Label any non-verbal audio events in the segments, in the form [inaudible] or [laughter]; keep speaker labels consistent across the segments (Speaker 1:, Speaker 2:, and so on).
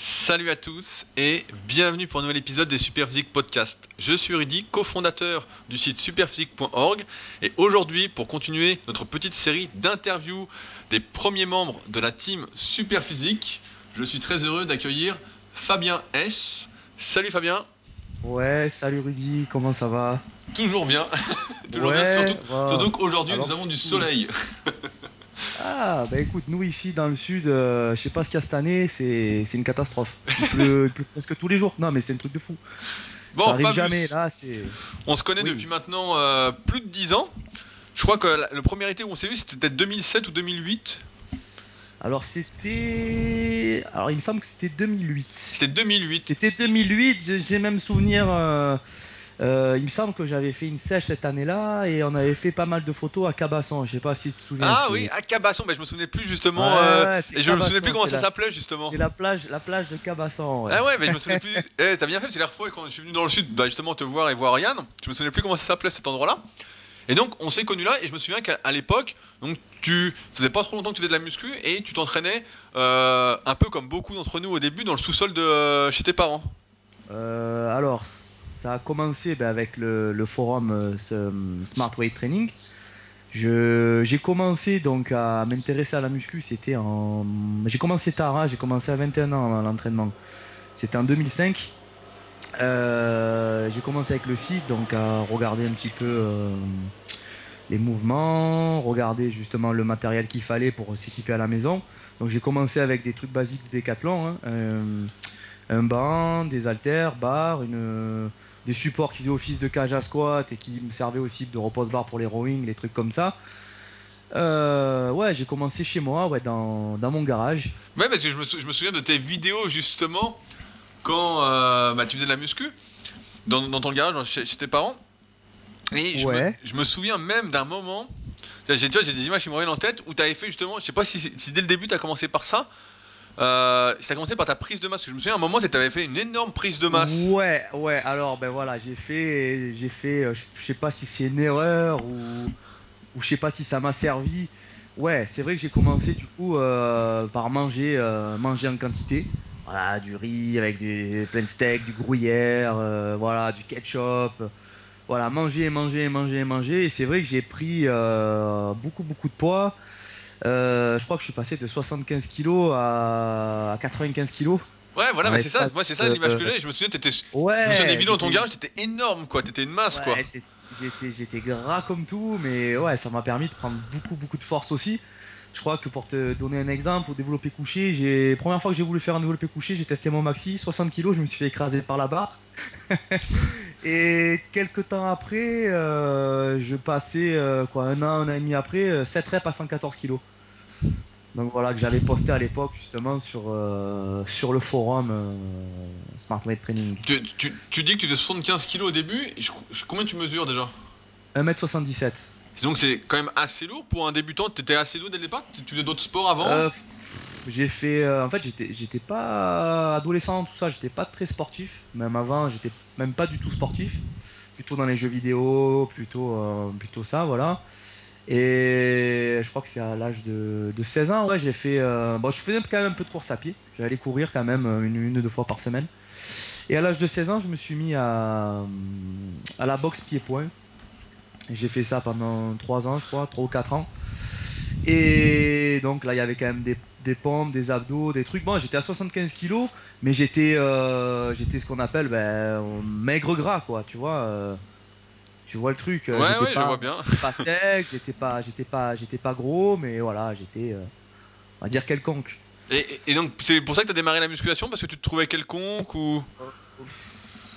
Speaker 1: Salut à tous et bienvenue pour un nouvel épisode des Superphysique Podcast. Je suis Rudy, cofondateur du site superphysique.org et aujourd'hui pour continuer notre petite série d'interviews des premiers membres de la team Superphysique, je suis très heureux d'accueillir Fabien S. Salut Fabien.
Speaker 2: Ouais, salut Rudy, comment ça va?
Speaker 1: Toujours bien. [laughs] Toujours bien, surtout, qu'aujourd'hui nous avons du soleil. [laughs]
Speaker 2: Ah, bah écoute, nous ici dans le sud, euh, je sais pas ce qu'il y a cette année, c'est une catastrophe. [laughs] Il pleut, presque tous les jours. Non, mais c'est un truc de fou.
Speaker 1: Bon, ça arrive jamais, là, On se connaît depuis maintenant euh, plus de 10 ans. Je crois que le premier été où on s'est vu, c'était peut-être 2007 ou 2008.
Speaker 2: Alors c'était. Alors il me semble que c'était 2008.
Speaker 1: C'était 2008.
Speaker 2: C'était 2008, j'ai même souvenir. Euh, euh, il me semble que j'avais fait une sèche cette année-là et on avait fait pas mal de photos à Cabasson. Je sais pas si tu te souviens.
Speaker 1: Ah oui, à Cabasson. Mais je me souvenais plus justement. Euh, et je me souvenais plus comment ça s'appelait justement.
Speaker 2: C'est la plage, la plage de Cabasson.
Speaker 1: Ah ouais, mais je me souvenais plus. Eh, t'as bien fait. C'est l'air fois quand je suis venu dans le sud, bah, justement te voir et voir Yann. Je me souvenais plus comment ça s'appelait cet endroit-là. Et donc on s'est connus là et je me souviens qu'à l'époque, donc tu, ça faisait pas trop longtemps que tu faisais de la muscu et tu t'entraînais euh, un peu comme beaucoup d'entre nous au début dans le sous-sol de chez tes parents.
Speaker 2: alors ça a commencé ben, avec le, forum euh, Smart Weight Training. J'ai commencé donc à m'intéresser à la muscu, c'était en. J'ai commencé tard, hein, j'ai commencé à 21 ans l'entraînement. C'était en 2005. Euh, j'ai commencé avec le site, donc à regarder un petit peu euh, les mouvements, regarder justement le matériel qu'il fallait pour s'équiper à la maison. Donc j'ai commencé avec des trucs basiques du décathlon, hein, un banc, des haltères, barres, une des supports qui faisaient office de cage à squat et qui me servaient aussi de repose-barre pour les rowing, les trucs comme ça. Euh, ouais, j'ai commencé chez moi, ouais, dans, mon garage.
Speaker 1: Ouais, parce que je me, je me, souviens de tes vidéos justement quand euh, bah, tu faisais de la muscu dans, ton garage chez, tes parents. Et je, me, je me souviens même d'un moment, j'ai des images qui me reviennent en tête où tu avais fait justement, je sais pas si, si dès le début tu as commencé par ça, euh, ça a commencé par ta prise de masse. Je me souviens à un moment, tu avais fait une énorme prise de masse.
Speaker 2: Ouais, ouais. Alors, ben voilà, j'ai fait, j'ai fait, euh, je sais pas si c'est une erreur ou, ou je sais pas si ça m'a servi. Ouais, c'est vrai que j'ai commencé du coup euh, par manger, manger en quantité. Voilà, du riz avec du plein steak, du gruyère, voilà, du ketchup. Voilà, manger, manger, manger, manger. Et c'est vrai que j'ai pris beaucoup, beaucoup de poids. Euh, je crois que je suis passé de 75 kg à 95 kg.
Speaker 1: Ouais, voilà, mais c'est ça, moi c'est ça l'image que j'ai. Je me souviens, t'étais. Ouais. Je me souviens des vidéos dans ton garage, t'étais énorme, quoi. T'étais une masse, quoi.
Speaker 2: J'étais gras comme tout, mais ouais, ça m'a permis de prendre beaucoup, beaucoup de force aussi. Je crois que pour te donner un exemple, au développé couché, j'ai première fois que j'ai voulu faire un développé couché, j'ai testé mon maxi, 60 kg, je me suis fait écraser par la barre. [laughs] Et quelques temps après, euh, je passais euh, quoi un an, un an et demi après, 7 euh, reps à 114 kg. Donc voilà que j'avais posté à l'époque justement sur sur le forum Smart Weight Training.
Speaker 1: Tu, tu, dis que tu faisais 75 kg au début. combien tu mesures déjà?
Speaker 2: 1m77.
Speaker 1: Donc c'est quand même assez lourd pour un débutant. Tu étais assez lourd dès le départ? Tu faisais d'autres sports avant?
Speaker 2: J'ai fait euh, en fait j'étais j'étais pas adolescent tout ça j'étais pas très sportif. Même avant j'étais même pas du tout sportif. Plutôt dans les jeux vidéo plutôt euh, plutôt ça voilà. Et je crois que c'est à l'âge de, 16 ans ouais j'ai fait euh, bon je faisais quand même un peu de course à pied. J'allais courir quand même une, une ou deux fois par semaine. Et à l'âge de 16 ans je me suis mis à à la boxe pied-point. J'ai fait ça pendant 3 ans je crois 3 ou 4 ans et donc là, il y avait quand même des, des pompes, des abdos, des trucs. Bon, j'étais à 75 kilos, mais j'étais, euh, j'étais ce qu'on appelle ben, maigre gras, quoi. Tu vois, euh, tu vois le truc.
Speaker 1: Ouais, ouais, je vois bien. [laughs]
Speaker 2: pas sec, j'étais pas, j'étais pas, j'étais pas gros, mais voilà, j'étais, euh, on va dire quelconque.
Speaker 1: Et, donc, c'est pour ça que tu as démarré la musculation parce que tu te trouvais quelconque ou?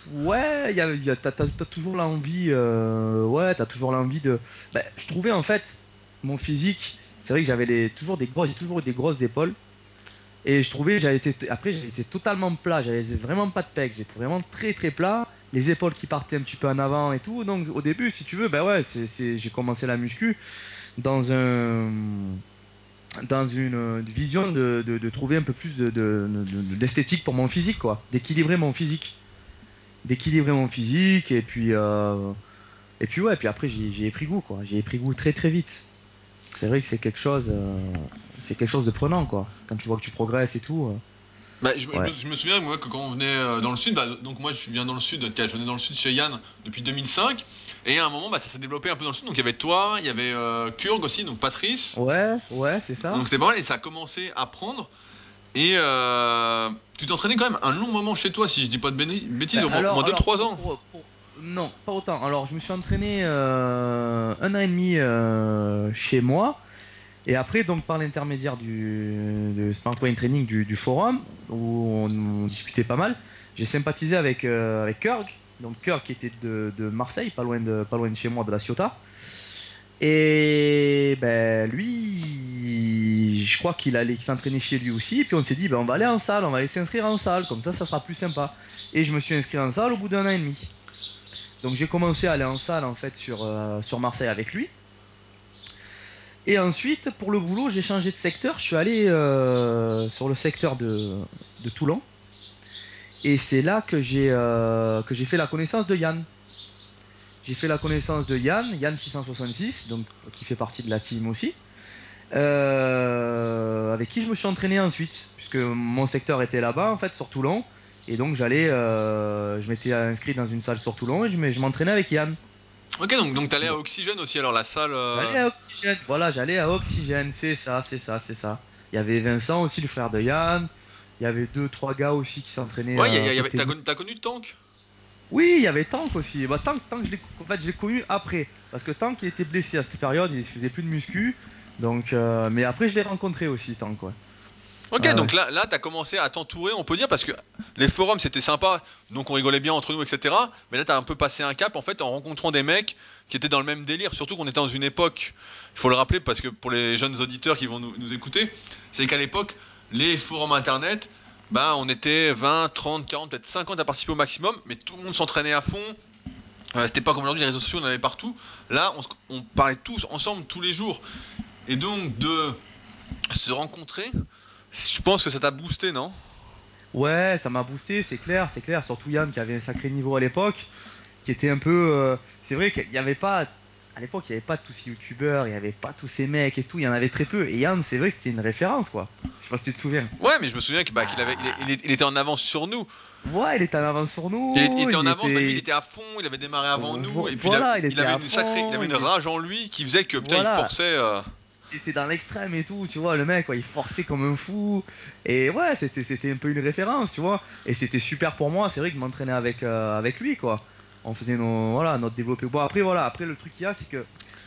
Speaker 2: Ouais, y a, y a, t'as, toujours l'envie, ouais, t'as toujours l'envie de. Ben, je trouvais en fait mon physique c'est vrai que j'avais toujours des j'ai toujours eu des grosses épaules. Et je trouvais, j'avais après j'étais totalement plat, j'avais vraiment pas de pec, j'étais vraiment très très plat, les épaules qui partaient un petit peu en avant et tout. Donc au début, si tu veux, ben ouais, j'ai commencé la muscu dans un dans une, vision de, trouver un peu plus de, d'esthétique pour mon physique, quoi, d'équilibrer mon physique, d'équilibrer mon physique et puis euh, et puis ouais, puis après j'ai, j'ai pris goût, quoi, j'ai pris goût très très vite c'est vrai que c'est quelque chose, euh, c'est quelque chose de prenant quoi. Quand tu vois que tu progresses et tout. Euh.
Speaker 1: Bah, je, me, souviens moi, que quand on venait euh, dans le sud, bah, donc moi je viens dans le sud, je venais dans le sud chez Yann depuis 2005, et à un moment bah, ça s'est développé un peu dans le sud, donc il y avait toi, il y avait euh, Kurg aussi, donc Patrice.
Speaker 2: Ouais, ouais, c'est ça.
Speaker 1: Donc c'était pas mal, et ça a commencé à prendre, et tu t'entraînais quand même un long moment chez toi, si je dis pas de bêtises, bah, au moins 2-3 ans.
Speaker 2: Non, pas autant. Alors je me suis entraîné un an et demi chez moi. Et après, donc par l'intermédiaire du Smart Training du, forum, où on, discutait pas mal, j'ai sympathisé avec, euh, Kirk, donc Kirk qui était de, Marseille, pas loin de, pas loin de chez moi, de la Ciotat. Et ben lui, je crois qu'il allait s'entraîner chez lui aussi. Puis on s'est dit, ben on va aller en salle, on va aller s'inscrire en salle, comme ça, ça sera plus sympa. Et je me suis inscrit en salle au bout d'un an et demi. Donc j'ai commencé à aller en salle en fait sur, euh, sur Marseille avec lui. Et ensuite, pour le boulot, j'ai changé de secteur. Je suis allé euh, sur le secteur de, Toulon. Et c'est là que j'ai euh, que j'ai fait la connaissance de Yann. J'ai fait la connaissance de Yann, Yann 666, donc qui fait partie de la team aussi, avec qui je me suis entraîné ensuite, puisque mon secteur était là-bas en fait sur Toulon, et donc j'allais, je m'étais inscrit dans une salle sur Toulon et je m'entraînais avec Yann.
Speaker 1: Ok, donc, donc t'allais à Oxygène aussi, alors la salle.
Speaker 2: Euh, j'allais à Oxygène, voilà, j'allais à Oxygène, c'est ça, c'est ça, c'est ça. Il y avait Vincent aussi, le frère de Yann. Il y avait deux, trois gars aussi qui s'entraînaient.
Speaker 1: Ouais, euh, t'as, connu, connu Tank?
Speaker 2: Oui, il y avait Tank aussi. Bah, Tank, Tank je l'ai, en fait, je l'ai connu après. Parce que Tank, il était blessé à cette période, il faisait plus de muscu. Donc, euh, mais après, je l'ai rencontré aussi, Tank, ouais.
Speaker 1: Ok, donc là, là tu as commencé à t'entourer, on peut dire, parce que les forums c'était sympa, donc on rigolait bien entre nous, etc. Mais là, tu as un peu passé un cap en fait en rencontrant des mecs qui étaient dans le même délire. Surtout qu'on était dans une époque, il faut le rappeler, parce que pour les jeunes auditeurs qui vont nous, écouter, c'est qu'à l'époque, les forums internet, bah, on était 20, 30, 40, peut-être 50 à participer au maximum, mais tout le monde s'entraînait à fond. Euh, c'était pas comme aujourd'hui, les réseaux sociaux, on en avait partout. Là, on, on parlait tous ensemble tous les jours. Et donc, de se rencontrer, je pense que ça t'a boosté, non?
Speaker 2: Ouais, ça m'a boosté, c'est clair, c'est clair. Surtout Yann qui avait un sacré niveau à l'époque, qui était un peu. Euh, c'est vrai qu'il n'y avait pas. À l'époque, il n'y avait pas tous ces youtubeurs, il n'y avait pas tous ces mecs et tout, il y en avait très peu. Et Yann, c'est vrai que c'était une référence, quoi. Je sais pas si tu te souviens.
Speaker 1: Ouais, mais je me souviens qu'il bah, avait, il, était en avance sur nous.
Speaker 2: Ouais, il était en avance sur nous.
Speaker 1: Il, était en avance, mais lui, il était à fond, il avait démarré avant nous. Et puis voilà, il, avait une sacrée, il avait une rage en lui qui faisait que putain, il forçait. Euh,
Speaker 2: il était dans l'extrême et tout, tu vois, le mec, il forçait comme un fou. Et ouais, c'était, c'était un peu une référence, tu vois. Et c'était super pour moi, c'est vrai que m'entraîner avec, euh, avec lui, quoi. On faisait nos, voilà, notre développé. Bon, après, voilà, après, le truc qu'il y a, c'est que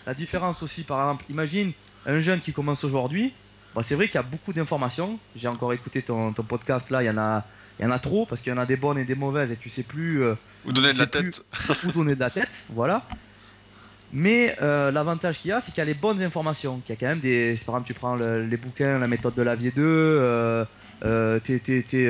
Speaker 2: la différence aussi, par exemple, imagine un jeune qui commence aujourd'hui. Bah, c'est vrai qu'il y a beaucoup d'informations. J'ai encore écouté ton, ton podcast là, il y en a. Il y en a trop parce qu'il y en a des bonnes et des mauvaises et tu sais plus
Speaker 1: euh, où donner de la tête.
Speaker 2: où donner de la tête, voilà. Mais euh, l'avantage qu'il y a, c'est qu'il y a les bonnes informations. Qu'il y a quand même des. Par exemple, tu prends les bouquins, la méthode de Lavier 2, euh, euh, tes, tes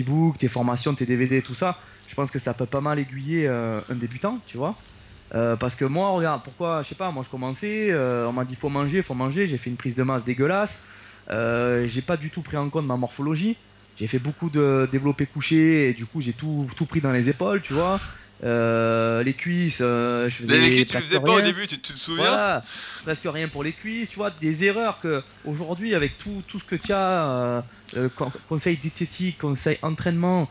Speaker 2: e-books, tes formations, tes DVD, tout ça. Je pense que ça peut pas mal aiguiller un débutant, tu vois. parce que moi, regarde, pourquoi, je sais pas, moi je commençais, on m'a dit faut manger, faut manger, j'ai fait une prise de masse dégueulasse, j'ai pas du tout pris en compte ma morphologie, j'ai fait beaucoup de développé couché et du coup j'ai tout, tout pris dans les épaules, tu vois. Euh, les cuisses, euh, je
Speaker 1: faisais les, cuisses, tu faisais pas au début, tu, te souviens Voilà,
Speaker 2: presque rien pour les cuisses, tu vois, des erreurs que aujourd'hui, avec tout, tout ce que tu as, euh, conseil diététique, conseil entraînement,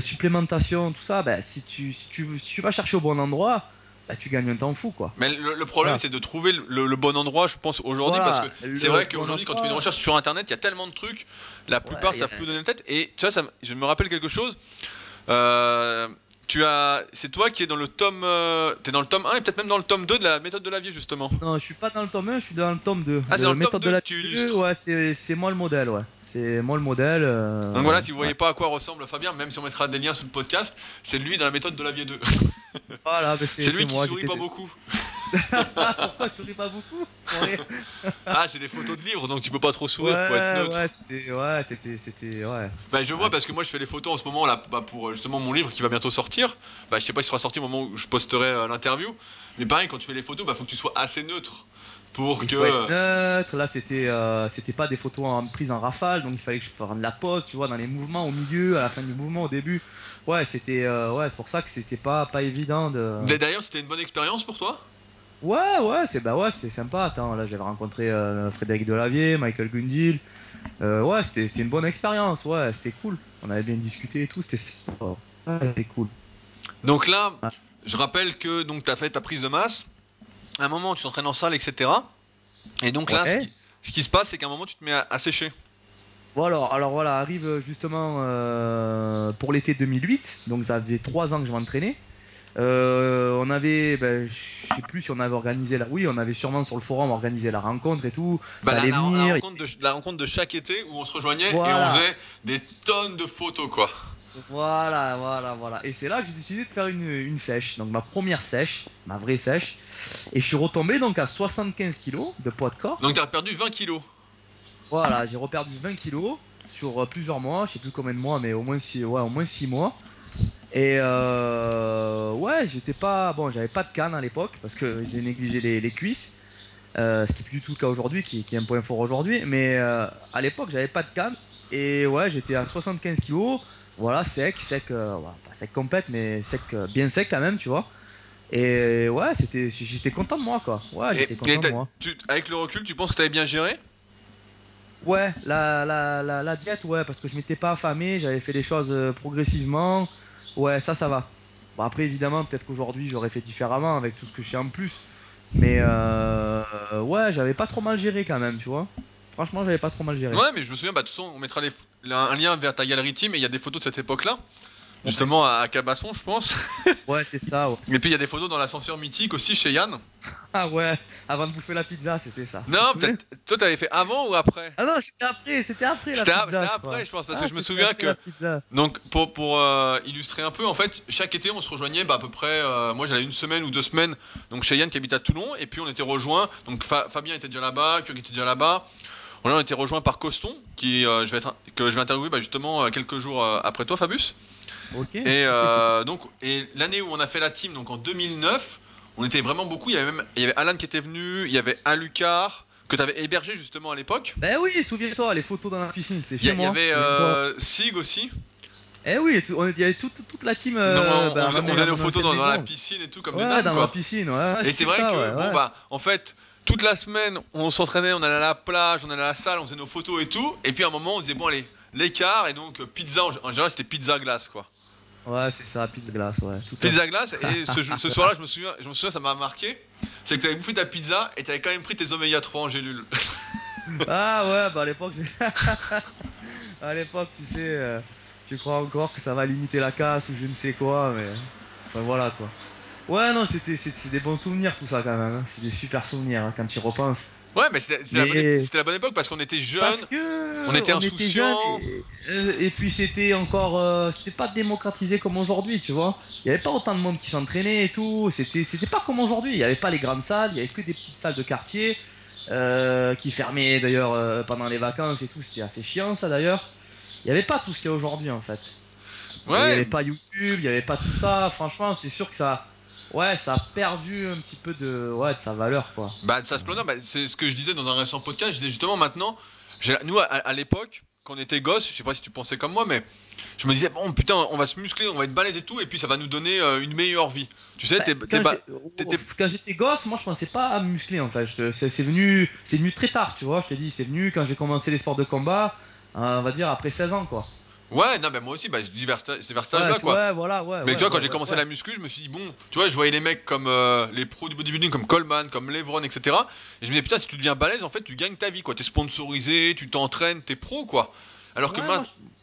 Speaker 2: supplémentation, tout ça, bah, si, tu, si, tu, si tu vas chercher au bon endroit, bah, tu gagnes un temps fou quoi.
Speaker 1: Mais le, problème c'est de trouver le, bon endroit, je pense aujourd'hui, parce que c'est vrai qu'aujourd'hui quand tu fais une recherche sur internet, il y a tellement de trucs, la plupart savent plus donner la tête. Et tu vois, ça, je me rappelle quelque chose. Euh, tu as, c'est toi qui es dans le tome, euh, t'es dans le tome 1 et peut-être même dans le tome 2 de la méthode de la vie justement.
Speaker 2: Non, je suis pas dans le tome 1, je suis dans le tome 2.
Speaker 1: Ah, c'est dans le méthode tome 2 de la tu illustres.
Speaker 2: Ouais, c'est moi le modèle, ouais. C'est moi le modèle. Euh,
Speaker 1: Donc voilà, si vous voyez pas à quoi ressemble Fabien, même si on mettra des liens sous le podcast, c'est lui dans la méthode de la vie 2. [laughs]
Speaker 2: Voilà,
Speaker 1: c'est lui qui sourit pas beaucoup. [laughs]
Speaker 2: Pourquoi tu souris pas beaucoup [laughs]
Speaker 1: Ah, c'est des photos de livres, donc tu peux pas trop sourire
Speaker 2: ouais,
Speaker 1: pour être neutre.
Speaker 2: Ouais, c'était, ouais, c'était, c'était, ouais.
Speaker 1: Bah, je vois parce que moi je fais les photos en ce moment là, bah, pour justement mon livre qui va bientôt sortir. Bah, je sais pas s'il sera sorti au moment où je posterai euh, l'interview, mais pareil, quand tu fais les photos, bah, faut que tu sois assez neutre pour que.
Speaker 2: neutre. Là, c'était, euh, c'était pas des photos en, prises en rafale, donc il fallait que je prenne la pose, tu vois, dans les mouvements au milieu, à la fin du mouvement, au début. Ouais, c'était, euh, ouais, c'est pour ça que c'était pas, pas évident de.
Speaker 1: D'ailleurs, c'était une bonne expérience pour toi?
Speaker 2: Ouais, ouais, c'est bah ouais, c'est sympa. Attends, là, j'avais rencontré euh, Frédéric Delavier, Michael Gundil. ouais, c'était une bonne expérience, ouais, c'était cool. On avait bien discuté et tout, c'était ouais, cool.
Speaker 1: Donc là, je rappelle que donc tu as fait ta prise de masse. À un moment, tu t'entraînes en salle, etc. Et donc là, ce, qui, se passe, c'est qu'à un moment, tu te mets à, sécher.
Speaker 2: Voilà, alors voilà, arrive justement euh, pour l'été 2008, donc ça faisait trois ans que je m'entraînais. Euh, on avait, ben, je sais plus si on avait organisé la, oui, on avait sûrement sur le forum organisé la rencontre et tout.
Speaker 1: Bah, la, rencontre de, chaque été où on se rejoignait et on faisait des tonnes de photos, quoi.
Speaker 2: Voilà, voilà, voilà. Et c'est là que j'ai décidé de faire une, sèche. Donc ma première sèche, ma vraie sèche. Et je suis retombé donc à 75 kilos de poids de corps.
Speaker 1: Donc tu as perdu 20 kilos.
Speaker 2: Voilà, j'ai reperdu 20 kilos sur euh, plusieurs mois. Je sais plus combien de mois, mais au moins 6, ouais, au moins 6 mois. Et euh, ouais, j'étais pas. Bon, j'avais pas de canne à l'époque parce que j'ai négligé les, cuisses. Euh, ce qui est plus du tout le cas aujourd'hui, qui, est un point fort aujourd'hui. Mais euh, à l'époque, j'avais pas de canne. Et ouais, j'étais à 75 kilos. Voilà, sec, sec, pas sec complète, mais sec, bien sec quand même, tu vois. Et ouais, c'était, j'étais content de moi, quoi. Ouais, j'étais content de moi.
Speaker 1: avec le recul, tu penses que t'avais bien géré?
Speaker 2: Ouais, la, la, la, diète, ouais, parce que je m'étais pas affamé, j'avais fait les choses euh, progressivement. Ouais, ça, ça va. Bon, après, évidemment, peut-être qu'aujourd'hui, j'aurais fait différemment avec tout ce que je sais en plus. Mais euh, ouais, j'avais pas trop mal géré quand même, tu vois. Franchement, j'avais pas trop mal géré.
Speaker 1: Ouais, mais je me souviens, bah, de toute façon, on mettra un lien vers ta galerie team et il y a des photos de cette époque-là. Justement à Cabasson, je pense. [laughs]
Speaker 2: Ouais, c'est ça. Ouais.
Speaker 1: Et puis il y a des photos dans l'ascenseur mythique aussi chez Yann. [laughs]
Speaker 2: Ah ouais, avant de bouffer la pizza, c'était ça.
Speaker 1: Non, peut-être. Toi, t'avais fait avant ou après?
Speaker 2: Ah non, c'était après, c'était après la pizza. C'était
Speaker 1: après, je pense, parce que ah, je me souviens que. Donc, pour, pour euh, illustrer un peu, en fait, chaque été, on se rejoignait bah, à peu près. Euh, moi, j'allais une semaine ou deux semaines, donc chez Yann qui habite à Toulon, et puis on était rejoints. Donc, Fabien était déjà là-bas, Kyo était déjà là-bas. On a été rejoint par Coston, qui, euh, je vais être, que je vais interviewer bah, justement quelques jours après toi, Et, donc, et l'année où on a fait la team, donc en 2009, on était vraiment beaucoup. Il y avait même il y avait Alan qui était venu, il y avait Alucard que tu avais hébergé justement à l'époque.
Speaker 2: Ben oui, souviens-toi, les photos dans la piscine, c'est
Speaker 1: chez moi. Il y avait Sig aussi.
Speaker 2: Eh oui, il y avait toute, toute la team.
Speaker 1: on, bah, faisait nos photos dans, la piscine et tout, comme
Speaker 2: ouais,
Speaker 1: des
Speaker 2: dans la piscine, ouais.
Speaker 1: Et c'est vrai que, bon, bah, en fait, toute la semaine, on s'entraînait, on allait à la plage, on allait à la salle, on faisait nos photos et tout. Et puis à un moment, on disait, bon, allez, l'écart, et donc pizza, en général, c'était pizza glace, quoi.
Speaker 2: Ouais, c'est ça, pizza glace, ouais.
Speaker 1: pizza glace, et ce, soir-là, je me souviens, je me souviens, ça m'a marqué, c'est que tu avais bouffé ta pizza et tu avais quand même pris tes oméga 3 en gélule. [laughs]
Speaker 2: ah ouais, bah à l'époque, [laughs] à l'époque, tu sais, euh, tu crois encore que ça va limiter la casse ou je ne sais quoi, mais enfin voilà quoi. Ouais, non, c'était c'est des bons souvenirs tout ça quand même. Hein. C'est des super souvenirs hein, quand tu y repenses.
Speaker 1: Ouais, mais c'était la, bonne époque parce qu'on était jeunes, on était insouciants.
Speaker 2: Euh, et, puis c'était encore, euh, c'était pas démocratisé comme aujourd'hui, tu vois. Il y avait pas autant de monde qui s'entraînait et tout. C'était pas comme aujourd'hui. Il y avait pas les grandes salles, il y avait que des petites salles de quartier euh, qui fermaient d'ailleurs pendant les vacances et tout. C'était assez chiant ça d'ailleurs. Il y avait pas tout ce qu'il y a aujourd'hui en fait. Ouais. Il y avait pas YouTube, il y avait pas tout ça. Franchement, c'est sûr que ça ouais, ça a perdu un petit peu de, ouais, de sa valeur, quoi.
Speaker 1: Bah, de sa splendeur, bah, c'est ce que je disais dans un récent podcast. Je disais justement maintenant, nous, à, l'époque, quand on était gosse, je sais pas si tu pensais comme moi, mais je me disais, bon, putain, on va se muscler, on va être balèze et tout, et puis ça va nous donner euh, une meilleure vie. Tu sais,
Speaker 2: bah, quand j'étais gosse, moi, je pensais pas à muscler, en fait. C'est venu, venu très tard, tu vois. Je te dis, c'est venu quand j'ai commencé les sports de combat, on va dire après 16 ans, quoi.
Speaker 1: Ouais, non, mais moi aussi, bah, je dis vers, c'est vers cet âge-là, quoi.
Speaker 2: Ouais, voilà, ouais.
Speaker 1: Mais
Speaker 2: tu
Speaker 1: vois, quand j'ai commencé la muscu, je me suis dit, bon, tu vois, je voyais les mecs comme euh, les pros du bodybuilding, comme Coleman, comme Levron, etc. Et je me disais, putain, si tu deviens balèze, en fait, tu gagnes ta vie, quoi. T'es sponsorisé, tu t'entraînes, t'es pro, quoi. Alors que,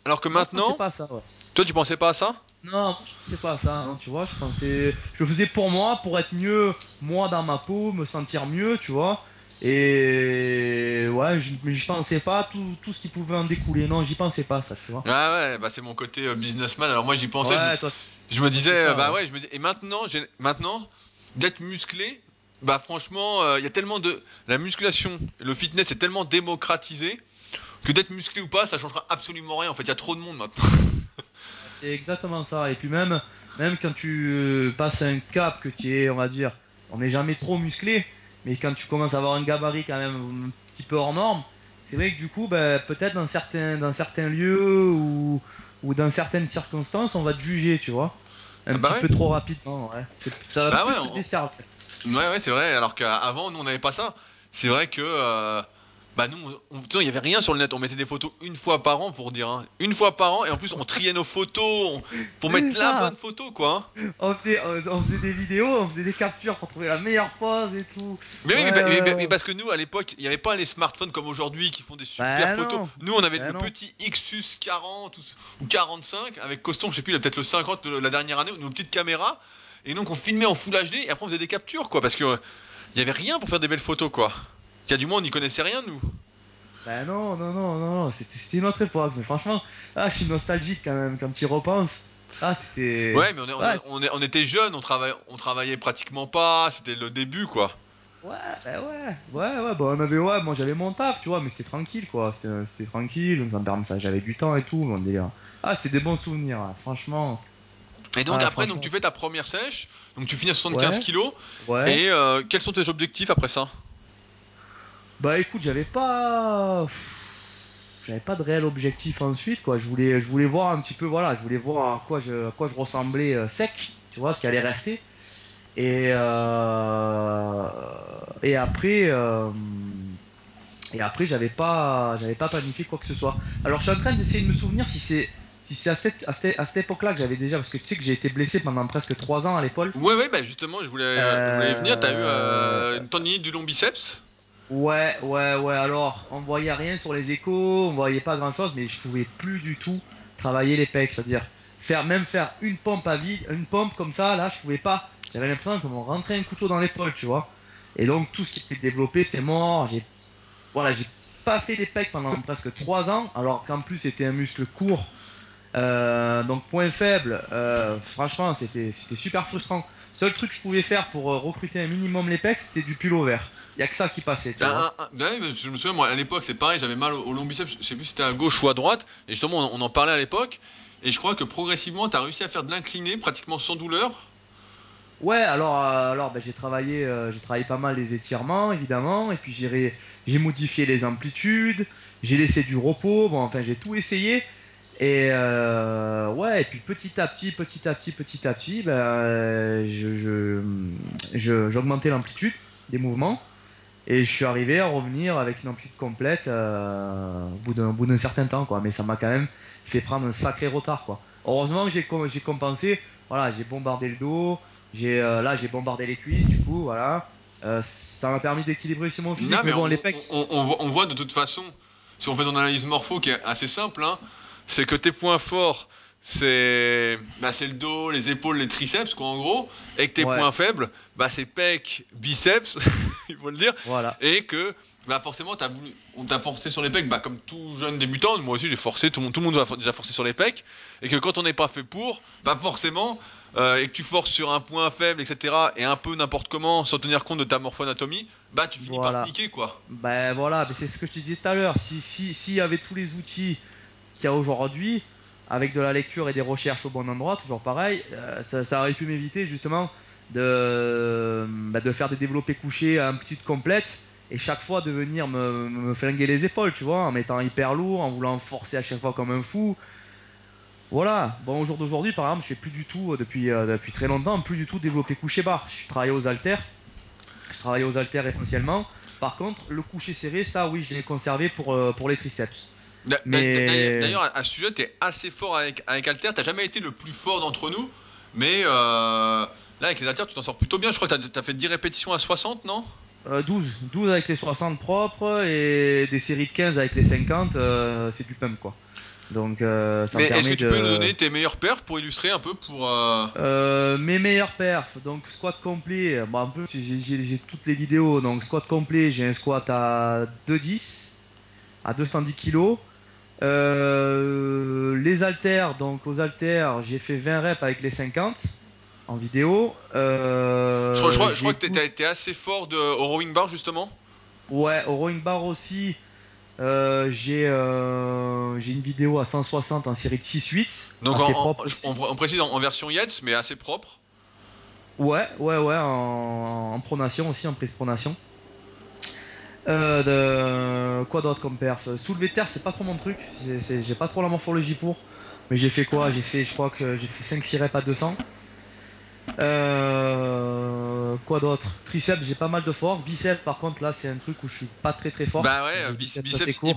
Speaker 1: Alors que maintenant.
Speaker 2: pas ça,
Speaker 1: Toi, tu pensais pas à ça?
Speaker 2: Non, je pensais pas à ça, hein, tu vois. Je pensais. Je le faisais pour moi, pour être mieux, moi, dans ma peau, me sentir mieux, tu vois. Et ouais, je, pensais pas tout, tout, ce qui pouvait en découler. Non, j'y pensais pas, ça, tu vois.
Speaker 1: Ah ouais, bah c'est mon côté euh, businessman. Alors moi, j'y pensais. je, me, disais, bah ouais, je me dis, et maintenant, maintenant, d'être musclé, bah franchement, euh, il y a tellement de. La musculation, le fitness est tellement démocratisé que d'être musclé ou pas, ça changera absolument rien. En fait, il y a trop de monde maintenant. [laughs]
Speaker 2: c'est exactement ça. Et puis même, même quand tu euh, passes un cap que tu es, on va dire, on n'est jamais trop musclé mais quand tu commences à avoir un gabarit quand même un petit peu hors norme, c'est vrai que du coup, ben, peut-être dans certains, dans certains lieux ou, ou dans certaines circonstances, on va te juger, tu vois. Un ah bah petit peu trop rapidement, ouais. Ça va bah
Speaker 1: ouais, ouais, ouais, c'est vrai. Alors qu'avant, nous, on n'avait pas ça. C'est vrai que. Euh, Bah nous, il y avait rien sur le net. On mettait des photos une fois par an pour dire, hein. une fois par an, et en plus on triait nos photos pour mettre la bonne photo, quoi.
Speaker 2: Hein. On faisait, on faisait des vidéos, on faisait des captures pour trouver la meilleure pose et tout.
Speaker 1: Mais oui, mais, parce que nous, à l'époque, il n'y avait pas les smartphones comme aujourd'hui qui font des super bah photos. Nous, on avait bah le petit Xus 40 ou 45 avec Coston, je sais plus, il a peut-être le 50 de la dernière année, nos petites caméras. Et donc on filmait en Full HD et après on faisait des captures, quoi, parce que il y avait rien pour faire des belles photos, quoi. Il y a du moins on n'y connaissait rien, nous.
Speaker 2: Bah non, non, non, non, c'était une autre époque, mais franchement, ah, je suis nostalgique quand même quand tu y repenses. Ah, c'était.
Speaker 1: Ouais, mais on, on, était jeunes, on, travaillait, on travaillait pratiquement pas, c'était le début, quoi.
Speaker 2: Ouais, bah ouais, ouais, ouais, bah on avait, ouais, moi j'avais mon taf, tu vois, mais c'était tranquille, quoi, c'était tranquille, donc ça j'avais du temps et tout, mon délire. Ah, c'est des bons souvenirs, franchement.
Speaker 1: Et donc après, donc tu fais ta première sèche, donc tu finis à 75 kg. Ouais. Et euh, quels sont tes objectifs après ça?
Speaker 2: Bah écoute, j'avais pas j'avais pas de réel objectif ensuite quoi. Je voulais je voulais voir un petit peu voilà, je voulais voir à quoi je quoi je ressemblais euh, sec, tu vois, ce qui allait rester. Et euh, et après euh, et après j'avais pas j'avais pas planifié quoi que ce soit. Alors je suis en train d'essayer de me souvenir si c'est si c'est à cette, à cette, époque-là que j'avais déjà, parce que tu sais que j'ai été blessé pendant presque 3 ans à l'épaule.
Speaker 1: Ouais, ouais, bah justement, je voulais, je voulais venir. T'as eu une tendinite du long biceps?
Speaker 2: Ouais, ouais, ouais. Alors, on voyait rien sur les échos, on voyait pas grand chose, mais je pouvais plus du tout travailler les pecs. C'est-à-dire, faire, même faire une pompe à vide, une pompe comme ça, là, je pouvais pas. J'avais l'impression qu'on me rentrait un couteau dans l'épaule, tu vois. Et donc, tout ce qui était développé, c'était mort. J'ai, voilà, j'ai pas fait les pecs pendant presque 3 ans, alors qu'en plus, c'était un muscle court. Euh, donc, point faible, euh, franchement, c'était, c'était super frustrant. Seul truc que je pouvais faire pour euh, recruter un minimum les pecs, c'était du pull vert. Il y a que ça qui passait. Tu ben,
Speaker 1: ben je me souviens, moi, à l'époque, c'est pareil, j'avais mal au, long biceps, je sais plus si c'était à gauche ou à droite, et justement, on, en parlait à l'époque, et je crois que progressivement, tu as réussi à faire de l'incliné pratiquement sans douleur.
Speaker 2: Ouais, alors, euh, alors ben, j'ai travaillé, euh, j'ai travaillé pas mal les étirements, évidemment, et puis j'ai, modifié les amplitudes, j'ai laissé du repos, bon, enfin, j'ai tout essayé. Et euh, ouais, et puis petit à petit, petit à petit, petit à petit, ben, je, je, j'augmentais l'amplitude des mouvements. Et je suis arrivé à revenir avec une amplitude complète euh, au bout d'un bout d'un certain temps, quoi. Mais ça m'a quand même fait prendre un sacré retard, quoi. Heureusement que j'ai j'ai compensé. Voilà, j'ai bombardé le dos. J'ai euh, là j'ai bombardé les cuisses, du coup, voilà. Euh, ça m'a permis d'équilibrer sur mon physique.
Speaker 1: mais, bon, on, les pecs. On, voit, de toute façon, si on fait une analyse morpho qui est assez simple, hein, c'est que tes points forts c'est bah, le dos, les épaules, les triceps, quoi, en gros. Et que tes points faibles, bah, c'est pecs, biceps, [laughs] il faut le dire.
Speaker 2: Voilà.
Speaker 1: Et que bah, forcément, as voulu, on t'a forcé sur les pecs, bah, comme tout jeune débutant. Moi aussi, j'ai forcé, tout, tout, le monde a déjà forcé sur les pecs. Et que quand on n'est pas fait pour, bah, forcément, euh, et que tu forces sur un point faible, etc., et un peu n'importe comment, sans tenir compte de ta morphoanatomie, bah, tu finis par piquer, quoi.
Speaker 2: Ben voilà, c'est ce que je te disais tout à l'heure. S'il si, si y avait tous les outils qu'il y a aujourd'hui, avec de la lecture et des recherches au bon endroit, toujours pareil, euh, ça, aurait pu m'éviter justement de, bah, de faire des développés couchés à amplitude complète et chaque fois de venir me, flinguer les épaules, tu vois, en mettant hyper lourd, en voulant forcer à chaque fois comme un fou. Voilà. Bon, au jour d'aujourd'hui, par exemple, je fais plus du tout, euh, depuis, euh, depuis très longtemps, plus du tout développer couché barre. Je travaille aux haltères. Je travaille aux haltères essentiellement. Par contre, le coucher serré, ça, oui, je l'ai conservé pour les triceps.
Speaker 1: D'ailleurs, à ce sujet, tu es assez fort avec, avec Alter. Tu jamais été le plus fort d'entre nous, mais euh, là, avec les Alter, tu t'en sors plutôt bien. Je crois que tu as, fait 10 répétitions à 60, non?
Speaker 2: 12. Euh, 12 avec les 60 propres et des séries de 15 avec les 50, euh, c'est du pump quoi. Donc, ça
Speaker 1: Mais est-ce que tu peux nous donner tes meilleurs perfs pour illustrer un peu pour.
Speaker 2: mes meilleurs perfs, donc squat complet, peu j'ai toutes les vidéos, donc squat complet, j'ai un squat à 2,10 à 210 kg. Euh, les haltères, donc aux haltères, j'ai fait 20 reps avec les 50 en vidéo.
Speaker 1: Euh, je, crois, que tu été assez fort de, au rowing bar justement.
Speaker 2: Ouais, au rowing bar aussi. Euh, j'ai une vidéo à 160 en série de 6-8.
Speaker 1: Donc en, on, précise en, version Yates, mais assez propre.
Speaker 2: Ouais, ouais, ouais, en, en pronation aussi, en prise pronation. Euh, de... Quoi d'autre comme perf? Soulever terre, c'est pas trop mon truc. J'ai pas trop la morphologie pour. Mais j'ai fait quoi? J'ai fait, je crois que j'ai fait 5-6 reps à 200. Euh... quoi d'autre? Triceps, j'ai pas mal de force. Biceps, par contre, là, c'est un truc où je suis pas très très fort.
Speaker 1: Bah ouais, biceps,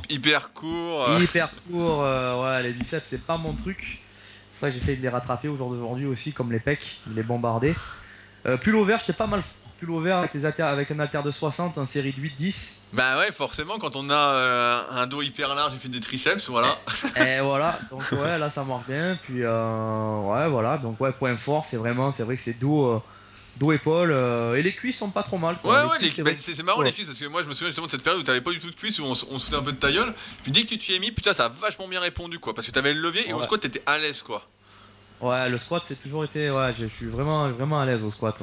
Speaker 1: hyper court.
Speaker 2: Hyper [laughs] court, ouais, les biceps, c'est pas mon truc. C'est ça que j'essaye de les rattraper au jour d'aujourd'hui aussi, comme les pecs, les bombarder. Euh, pull vert, j'étais pas mal pull vert avec, avec un alter de 60 en série de 8-10.
Speaker 1: Bah ouais, forcément, quand on a euh, un dos hyper large et fait des triceps, voilà.
Speaker 2: et, voilà, donc ouais, là ça marche bien. Puis euh, ouais, voilà, donc ouais, point fort, c'est vraiment, c'est vrai que c'est dos dos épaule et les cuisses sont pas trop mal
Speaker 1: ouais ouais bah, c'est marrant les cuisses parce que moi je me souviens justement de cette période où t'avais pas du tout de cuisses où on, se foutait un peu de ta gueule. Puis dès que tu t'y es mis putain ça a vachement bien répondu quoi parce que t'avais le levier et au squat t'étais à l'aise quoi
Speaker 2: Ouais, le squat, c'est toujours été. Ouais, je suis vraiment, vraiment à l'aise au squat.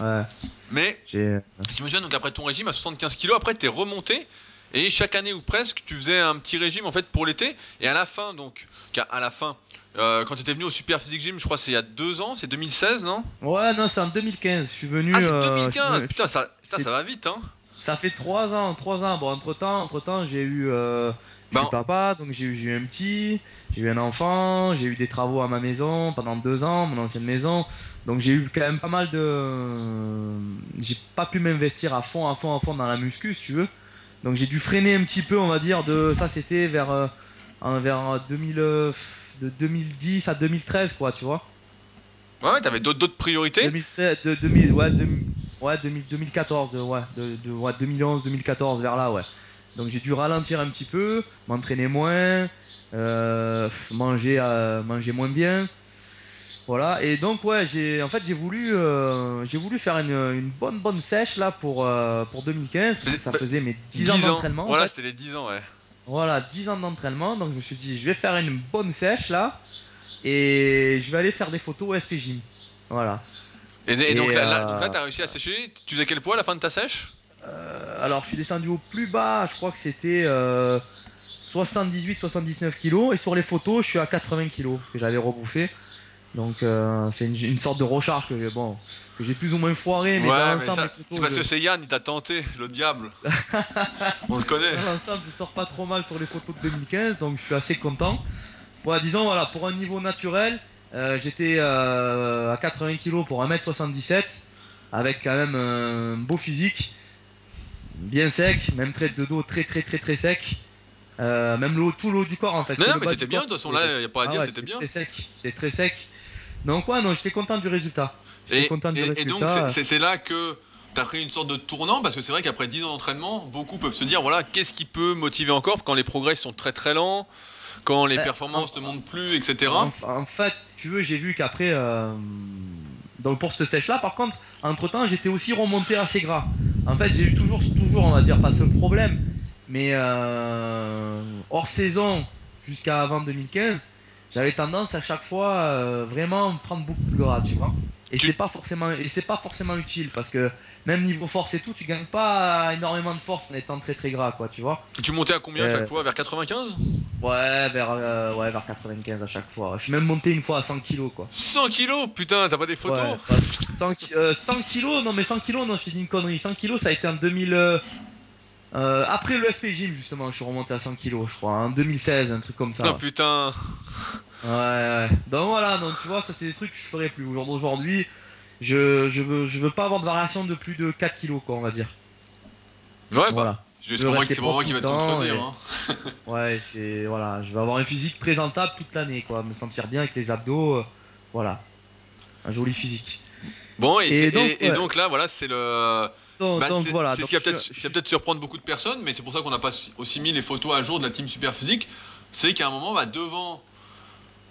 Speaker 2: Ouais.
Speaker 1: Mais, je me souviens, donc après ton régime à 75 kg, après t'es remonté. Et chaque année ou presque, tu faisais un petit régime en fait pour l'été. Et à la fin, donc, à la fin, euh, quand tu étais venu au Super Physique Gym, je crois c'est il y a deux ans, c'est 2016, non?
Speaker 2: Ouais, non, c'est en 2015. Je suis venu.
Speaker 1: Ah, c'est 2015 euh, Putain, ça, ça, va vite, hein
Speaker 2: Ça fait trois ans, trois ans. Bon, entre temps, entre temps j'ai eu. Euh, je suis papa, donc j'ai eu un petit, j'ai eu un enfant, j'ai eu des travaux à ma maison pendant deux ans, mon ancienne maison. Donc j'ai eu quand même pas mal de... J'ai pas pu m'investir à fond, à fond, à fond dans la muscu, si tu veux. Donc j'ai dû freiner un petit peu, on va dire, de... Ça c'était vers, euh, vers 2000, euh, de 2010 à 2013, quoi, tu vois.
Speaker 1: Ouais, t'avais d'autres priorités?
Speaker 2: 2013, de, 2000, ouais, ouais 2014, ouais, de, de, ouais, 2011, 2014, vers là, ouais. Donc j'ai dû ralentir un petit peu, m'entraîner moins, euh, manger, euh, manger moins bien. Voilà, et donc ouais, j'ai en fait j'ai voulu euh, j'ai voulu faire une, une, bonne bonne sèche là pour pour 2015 parce que ça faisait mes 10, ans d'entraînement.
Speaker 1: Voilà, c'était les 10 ans, ouais.
Speaker 2: Voilà, 10 ans d'entraînement, donc je me suis dit je vais faire une bonne sèche là et je vais aller faire des photos au SP Gym. Voilà.
Speaker 1: Et, donc, là, là, t'as réussi à sécher. Tu faisais quel poids à la fin de ta sèche?
Speaker 2: Alors, je suis descendu au plus bas, je crois que c'était 78-79 euh, kilos. Et sur les photos, je suis à 80 kilos, que j'avais rebouffé. Donc, euh, c'est une, sorte de recharge que j'ai bon, que j'ai plus ou moins foiré. Mais
Speaker 1: ouais, c'est parce que c'est Yann, il t'a tenté, le diable. On le connaît.
Speaker 2: Dans l'ensemble, je sors pas trop mal sur les photos de 2015, donc je suis assez content. Bon, disons, voilà, pour un niveau naturel, j'étais à 80 kilos pour 1m77, avec quand même un beau physique bien sec, même trait de dos très très très très sec. Euh, même l'eau, tout l'eau du corps en fait.
Speaker 1: Non, mais t'étais bien, de toute façon là, il a pas à ah dire, t'étais bien.
Speaker 2: Très sec, j'étais très sec. Donc ouais, non, j'étais content du résultat.
Speaker 1: Et, content du résultat. et, donc c'est là que t'as pris une sorte de tournant parce que c'est vrai qu'après 10 ans d'entraînement, beaucoup peuvent se dire voilà, qu'est-ce qui peut motiver encore quand les progrès sont très très lents, quand les performances ne montent plus, etc.
Speaker 2: En, fait, si tu veux, j'ai vu qu'après, euh, donc pour cette sèche là, par contre, entre temps, j'étais aussi remonté assez gras. En fait, j'ai eu toujours, toujours, on va dire, pas ce problème, mais euh, hors saison jusqu'à avant 2015, j'avais tendance à chaque fois euh, vraiment prendre beaucoup de gras, tu vois. Et c'est pas forcément, et c'est pas forcément utile parce que même niveau force et tout, tu gagnes pas énormément de force en étant très très gras, quoi, tu vois.
Speaker 1: tu montais à combien à chaque euh, fois? Vers 95
Speaker 2: Ouais, vers, ouais, vers 95 à chaque fois. Je suis même monté une fois à 100 kg quoi.
Speaker 1: 100 kg Putain, t'as pas des photos?
Speaker 2: 100, 100 kg Non, mais 100 kg, non, je dis une connerie. 100 kg, ça a été en 2000. Euh, après le SP Gym, justement, je suis remonté à 100 kg, je crois, en 2016, un truc comme ça.
Speaker 1: Oh putain
Speaker 2: Ouais, ouais. Donc voilà, donc tu vois, ça c'est des trucs que je ferais plus. Aujourd'hui, je, je, veux, je veux pas avoir de variation de plus de 4 kilos, quoi, on va dire.
Speaker 1: Ouais, bah, voilà. C'est moi qui va te contredire. Hein. [laughs]
Speaker 2: ouais, c'est voilà, je vais avoir un physique présentable toute l'année, quoi, me sentir bien avec les abdos, euh, voilà, un joli physique.
Speaker 1: Bon, et, donc, là, voilà, c'est le. Donc, bah. C'est ce qui va peut-être surprendre beaucoup de personnes, mais c'est pour ça qu'on n'a pas aussi mis les photos à jour de la team super physique. C'est qu'à un moment, bah, devant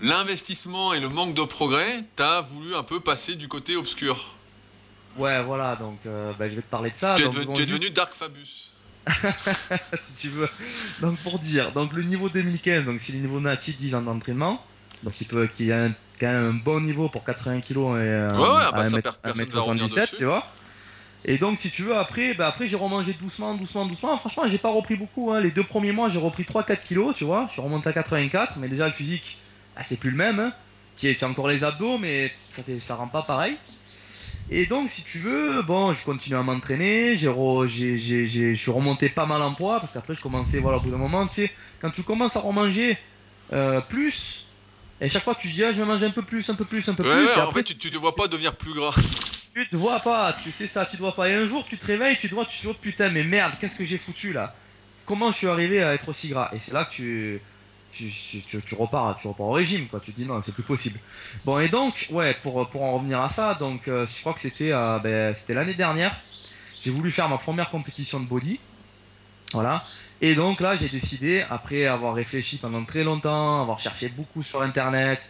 Speaker 1: l'investissement et le manque de progrès, t'as voulu un peu passer du côté obscur.
Speaker 2: Ouais, voilà, donc euh, bah, je vais te parler de ça.
Speaker 1: Tu es, devenu Dark Fabus. [laughs]
Speaker 2: si tu veux. Donc pour dire, donc le niveau 2015, donc si le niveau natif 10 ans d'entraînement, donc il peut qu'il y a un, quand même un bon niveau pour 80 kg et euh,
Speaker 1: ouais, ouais, bah, ça, personne 77,
Speaker 2: tu vois. Et donc si tu veux après, bah, après j'ai remangé doucement, doucement, doucement. Franchement, j'ai pas repris beaucoup. Hein. Les deux premiers mois, j'ai repris 3-4 kilos, tu vois. Je suis remonté à 84, mais déjà le physique ah, c'est plus le même. Hein. Tu as encore les abdos, mais ça, ça rend pas pareil. Et donc, si tu veux, bon, je continue à m'entraîner, j'ai, je suis remonté pas mal en poids, parce qu'après, je commençais, voilà, au bout d'un moment, tu sais, quand tu commences à remanger euh, plus, et chaque fois, tu dis, ah, je vais manger un peu plus, un peu plus, un peu plus.
Speaker 1: Ouais, en fait, tu, tu te vois pas devenir plus gras. [laughs]
Speaker 2: Tu te vois pas, tu sais ça, tu te vois pas. Et un jour, tu te réveilles, tu te vois, tu te dis, oh putain, mais merde, qu'est-ce que j'ai foutu là? Comment je suis arrivé à être aussi gras? Et c'est là que tu, tu, tu, tu, repars, tu repars au régime, quoi. Tu te dis non, c'est plus possible. Bon, et donc, ouais, pour, pour en revenir à ça, donc, euh, je crois que c'était, euh, ben, c'était l'année dernière. J'ai voulu faire ma première compétition de body. Voilà. Et donc là, j'ai décidé, après avoir réfléchi pendant très longtemps, avoir cherché beaucoup sur Internet,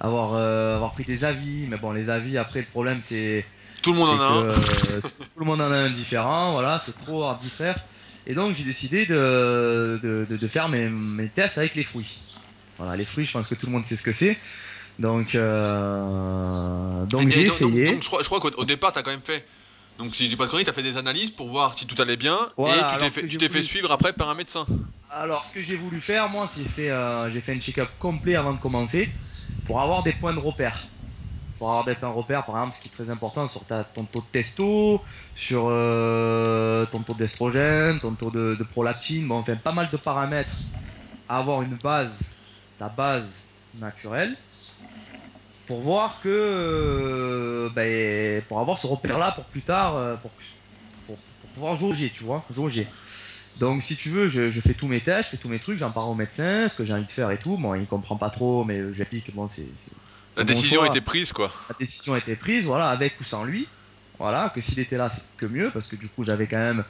Speaker 2: avoir, euh, avoir pris des avis, mais bon, les avis, après, le problème, c'est...
Speaker 1: Tout le monde en a un.
Speaker 2: tout le monde en a un différent, voilà, c'est trop arbitraire. Et donc, j'ai décidé de, de, de, faire mes, mes tests avec les fruits. Voilà, les fruits, je pense que tout le monde sait ce que c'est. Donc, euh, donc j'ai essayé.
Speaker 1: Donc, je crois, je crois qu'au départ, tu as quand même fait donc si je dis pas de conneries, tu as fait des analyses pour voir si tout allait bien et tu t'es fait, suivre après par un médecin.
Speaker 2: Alors ce que j'ai voulu faire, moi, j'ai fait, euh, j'ai fait un check-up complet avant de commencer pour avoir des points de repère. Pour avoir points de repère, par exemple, ce qui est très important sur ton taux de testo, sur euh, ton taux d'estrogène, ton taux de, prolactine, bon, enfin pas mal de paramètres à avoir une base, ta base naturelle pour voir que euh, ben, pour avoir ce repère là pour plus tard euh, pour, pouvoir jauger tu vois jauger. Donc si tu veux je, je, fais tous mes tests je fais tous mes trucs j'en parle au médecin ce que j'ai envie de faire et tout. Bon il comprend pas trop mais j'applique bon c'est
Speaker 1: la décision a été prise quoi
Speaker 2: la décision a été prise voilà avec ou sans lui voilà que s'il était là c'est que mieux parce que du coup j'avais quand même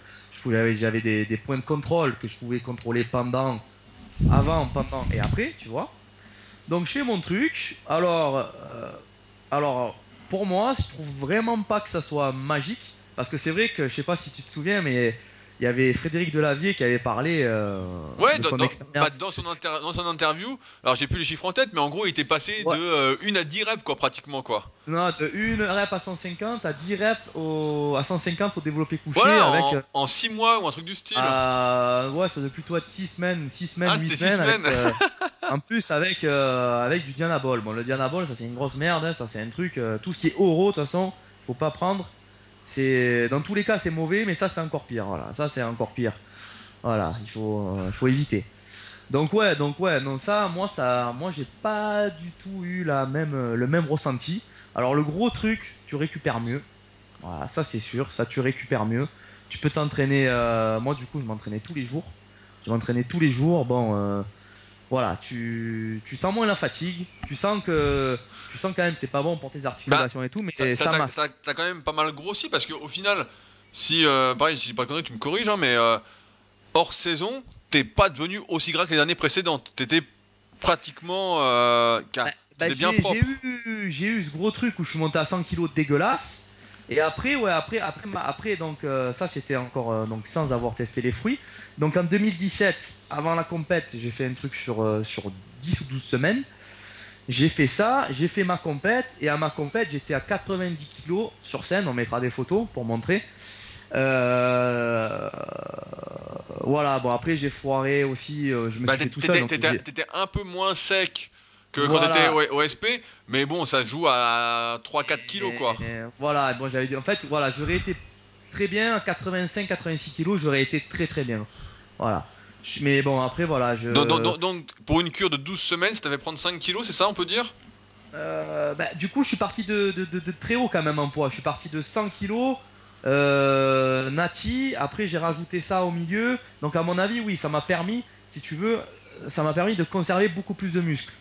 Speaker 2: j'avais des, des points de contrôle que je pouvais contrôler pendant avant pendant et après tu vois donc je fais mon truc. Alors, euh, alors pour moi, je trouve vraiment pas que ça soit magique. Parce que c'est vrai que, je sais pas si tu te souviens, mais il y avait Frédéric Delavier qui avait parlé. Euh,
Speaker 1: ouais, de son dans, bah, dans, son dans, son interview, alors j'ai plus les chiffres en tête, mais en gros, il était passé de euh, 1 à 10 reps, quoi, pratiquement, quoi.
Speaker 2: Non, de 1 rep à 150 à 10 reps au, à 150 au développé couché.
Speaker 1: avec,
Speaker 2: en, euh,
Speaker 1: en 6 mois ou un truc du style.
Speaker 2: Euh, ouais, ça doit plutôt être 6 semaines, 6 semaines,
Speaker 1: ah,
Speaker 2: 8
Speaker 1: semaines.
Speaker 2: semaines. Avec, euh, en plus, avec, euh, avec du Dianabol. Bon, le Dianabol, ça c'est une grosse merde, hein, ça c'est un truc. Euh, tout ce qui est oro, de toute façon, faut pas prendre. Dans tous les cas c'est mauvais, mais ça c'est encore pire. Voilà, ça c'est encore pire. Voilà, il faut, euh, éviter. Donc ouais, donc ouais, non ça, moi ça, moi j'ai pas du tout eu la même, euh, le même ressenti. Alors le gros truc, tu récupères mieux. Voilà, ça c'est sûr, ça tu récupères mieux. Tu peux t'entraîner. Euh, moi du coup, je m'entraînais tous les jours. Je m'entraînais tous les jours. Bon, voilà, tu, tu sens moins la fatigue. Tu sens que, tu sens quand même c'est pas bon pour tes articulations
Speaker 1: bah,
Speaker 2: et tout, mais
Speaker 1: ça, ça, ça, t'as quand même pas mal grossi parce qu'au final, si, euh, pareil, si je dis pas connerie, tu me corriges, hein, mais euh, hors saison, t'es pas devenu aussi gras que les années précédentes. T'étais pratiquement euh, bah, bah, bien propre.
Speaker 2: J'ai eu, eu ce gros truc où je suis monté à 100 kg dégueulasse. Et après, ouais, après, après, après, donc euh, ça c'était encore euh, donc sans avoir testé les fruits. Donc en 2017, avant la compète, j'ai fait un truc sur euh, sur 10 ou 12 semaines. J'ai fait ça, j'ai fait ma compète et à ma compète j'étais à 90 kg sur scène. On mettra des photos pour montrer. Euh, voilà, bon après j'ai foiré aussi, euh, je me
Speaker 1: bah,
Speaker 2: suis fait tout seul.
Speaker 1: T'étais un peu moins sec que voilà. quand t'étais au, SP, mais bon, ça joue à 3-4 kilos quoi.
Speaker 2: Et, voilà, bon j'avais dit, en fait, voilà, j'aurais été très bien à 85-86 kilos, j'aurais été très très bien. Voilà. Mais bon, après voilà, je.
Speaker 1: Donc, donc, donc pour une cure de 12 semaines, ça t'avait prendre 5 kilos, c'est ça, on peut dire?
Speaker 2: Euh, bah, Du coup, je suis parti de, de, de, de, très haut quand même en poids. Je suis parti de 100 kilos euh, Nati, après j'ai rajouté ça au milieu. Donc à mon avis, oui, ça m'a permis, si tu veux, ça m'a permis de conserver beaucoup plus de muscles.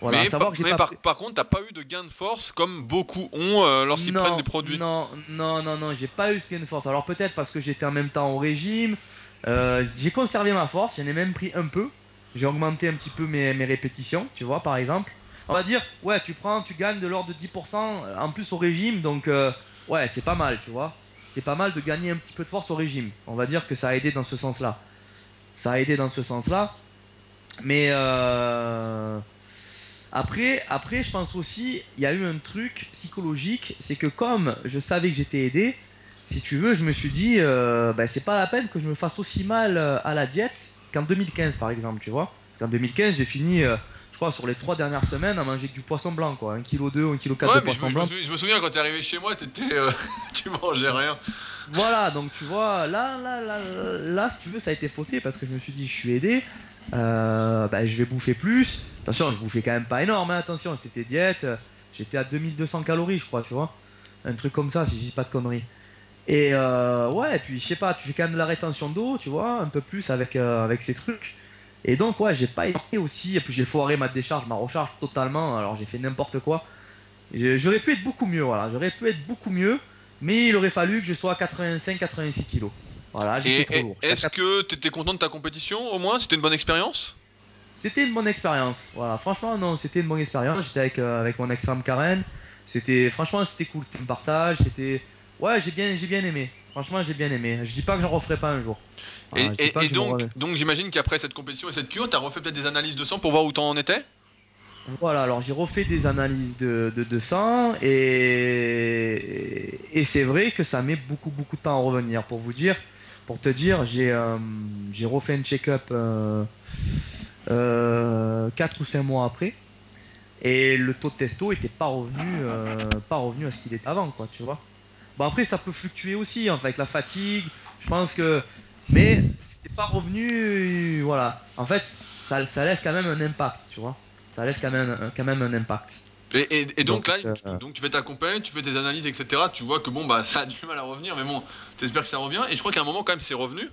Speaker 1: Voilà, mais, par, mais pas... par, par, contre, t'as pas eu de gain de force comme beaucoup ont euh, lorsqu'ils prennent des produits?
Speaker 2: Non, non, non, non, j'ai pas eu ce gain de force. Alors peut-être parce que j'étais en même temps au régime. Euh, j'ai conservé ma force, j'en ai même pris un peu. J'ai augmenté un petit peu mes, répétitions, tu vois, par exemple. On va dire, ouais, tu prends, tu gagnes de l'ordre de 10% en plus au régime, donc euh, ouais, c'est pas mal, tu vois c'est pas mal de gagner un petit peu de force au régime. On va dire que ça a aidé dans ce sens-là. Ça a aidé dans ce sens-là. Mais euh... après, après, je pense aussi, il y a eu un truc psychologique, c'est que comme je savais que j'étais aidé, si tu veux, je me suis dit, euh, ben, c'est pas la peine que je me fasse aussi mal euh, à la diète qu'en 2015, par exemple, tu vois. Parce qu'en 2015, j'ai fini euh, je crois, sur les trois dernières semaines à manger que du poisson blanc, quoi. 1 kg 2 ou 1 kg 4 ouais, de poisson
Speaker 1: je
Speaker 2: blanc.
Speaker 1: Je me, souviens quand t'es arrivé chez moi, t'étais, euh, [laughs] tu mangeais rien.
Speaker 2: Voilà, donc tu vois, là, là, là, là, si tu veux, ça a été faussé parce que je me suis dit, je suis aidé, bah, je vais bouffer plus. Attention, je bouffais quand même pas énorme, hein, attention, c'était diète. J'étais à 2200 calories, je crois, tu vois. un truc comme ça, si je dis pas de conneries. Et euh, ouais, et puis je sais pas, tu fais quand même de la rétention d'eau, tu vois, un peu plus avec, euh, avec ces trucs. Et donc, ouais, j'ai pas été aussi, et puis j'ai foiré ma décharge, ma recharge totalement, alors j'ai fait n'importe quoi. J'aurais pu être beaucoup mieux, voilà, j'aurais pu être beaucoup mieux, mais il aurait fallu que je sois à 85-86 kilos. Voilà,
Speaker 1: j'ai trop lourd. Est-ce que tu étais content de ta compétition au moins? C'était une bonne expérience?
Speaker 2: C'était une bonne expérience. Voilà, franchement, non, c'était une bonne expérience. J'étais avec, euh, avec mon ex-femme Karen. C'était, franchement, c'était cool. C'était un partage. C'était, ouais, j'ai bien, j'ai bien aimé. Franchement, j'ai bien aimé. Je dis pas que j'en referai pas un jour.
Speaker 1: et, donc, donc j'imagine qu'après cette compétition et cette cure, tu as refait peut-être des analyses de sang pour voir où t'en étais?
Speaker 2: Voilà, alors j'ai refait des analyses de, de, sang et, et c'est vrai que ça met beaucoup beaucoup de temps à revenir. Pour vous dire, pour te dire, j'ai euh, j'ai refait un check-up euh, euh, 4 ou 5 mois après et le taux de testo était pas revenu euh, pas revenu à ce qu'il était avant quoi, tu vois. Bon après ça peut fluctuer aussi hein, avec la fatigue, je pense que mais c'était pas revenu voilà. En fait, ça, ça laisse quand même un impact, tu vois. Ça laisse quand même quand même un impact.
Speaker 1: Et, donc, là, euh, donc tu fais ta compagnie, tu fais tes analyses, etc. Tu vois que bon, bah [laughs] ça a du mal à revenir, mais bon, t'espères que ça revient. Et je crois qu'à un moment, quand même, c'est revenu.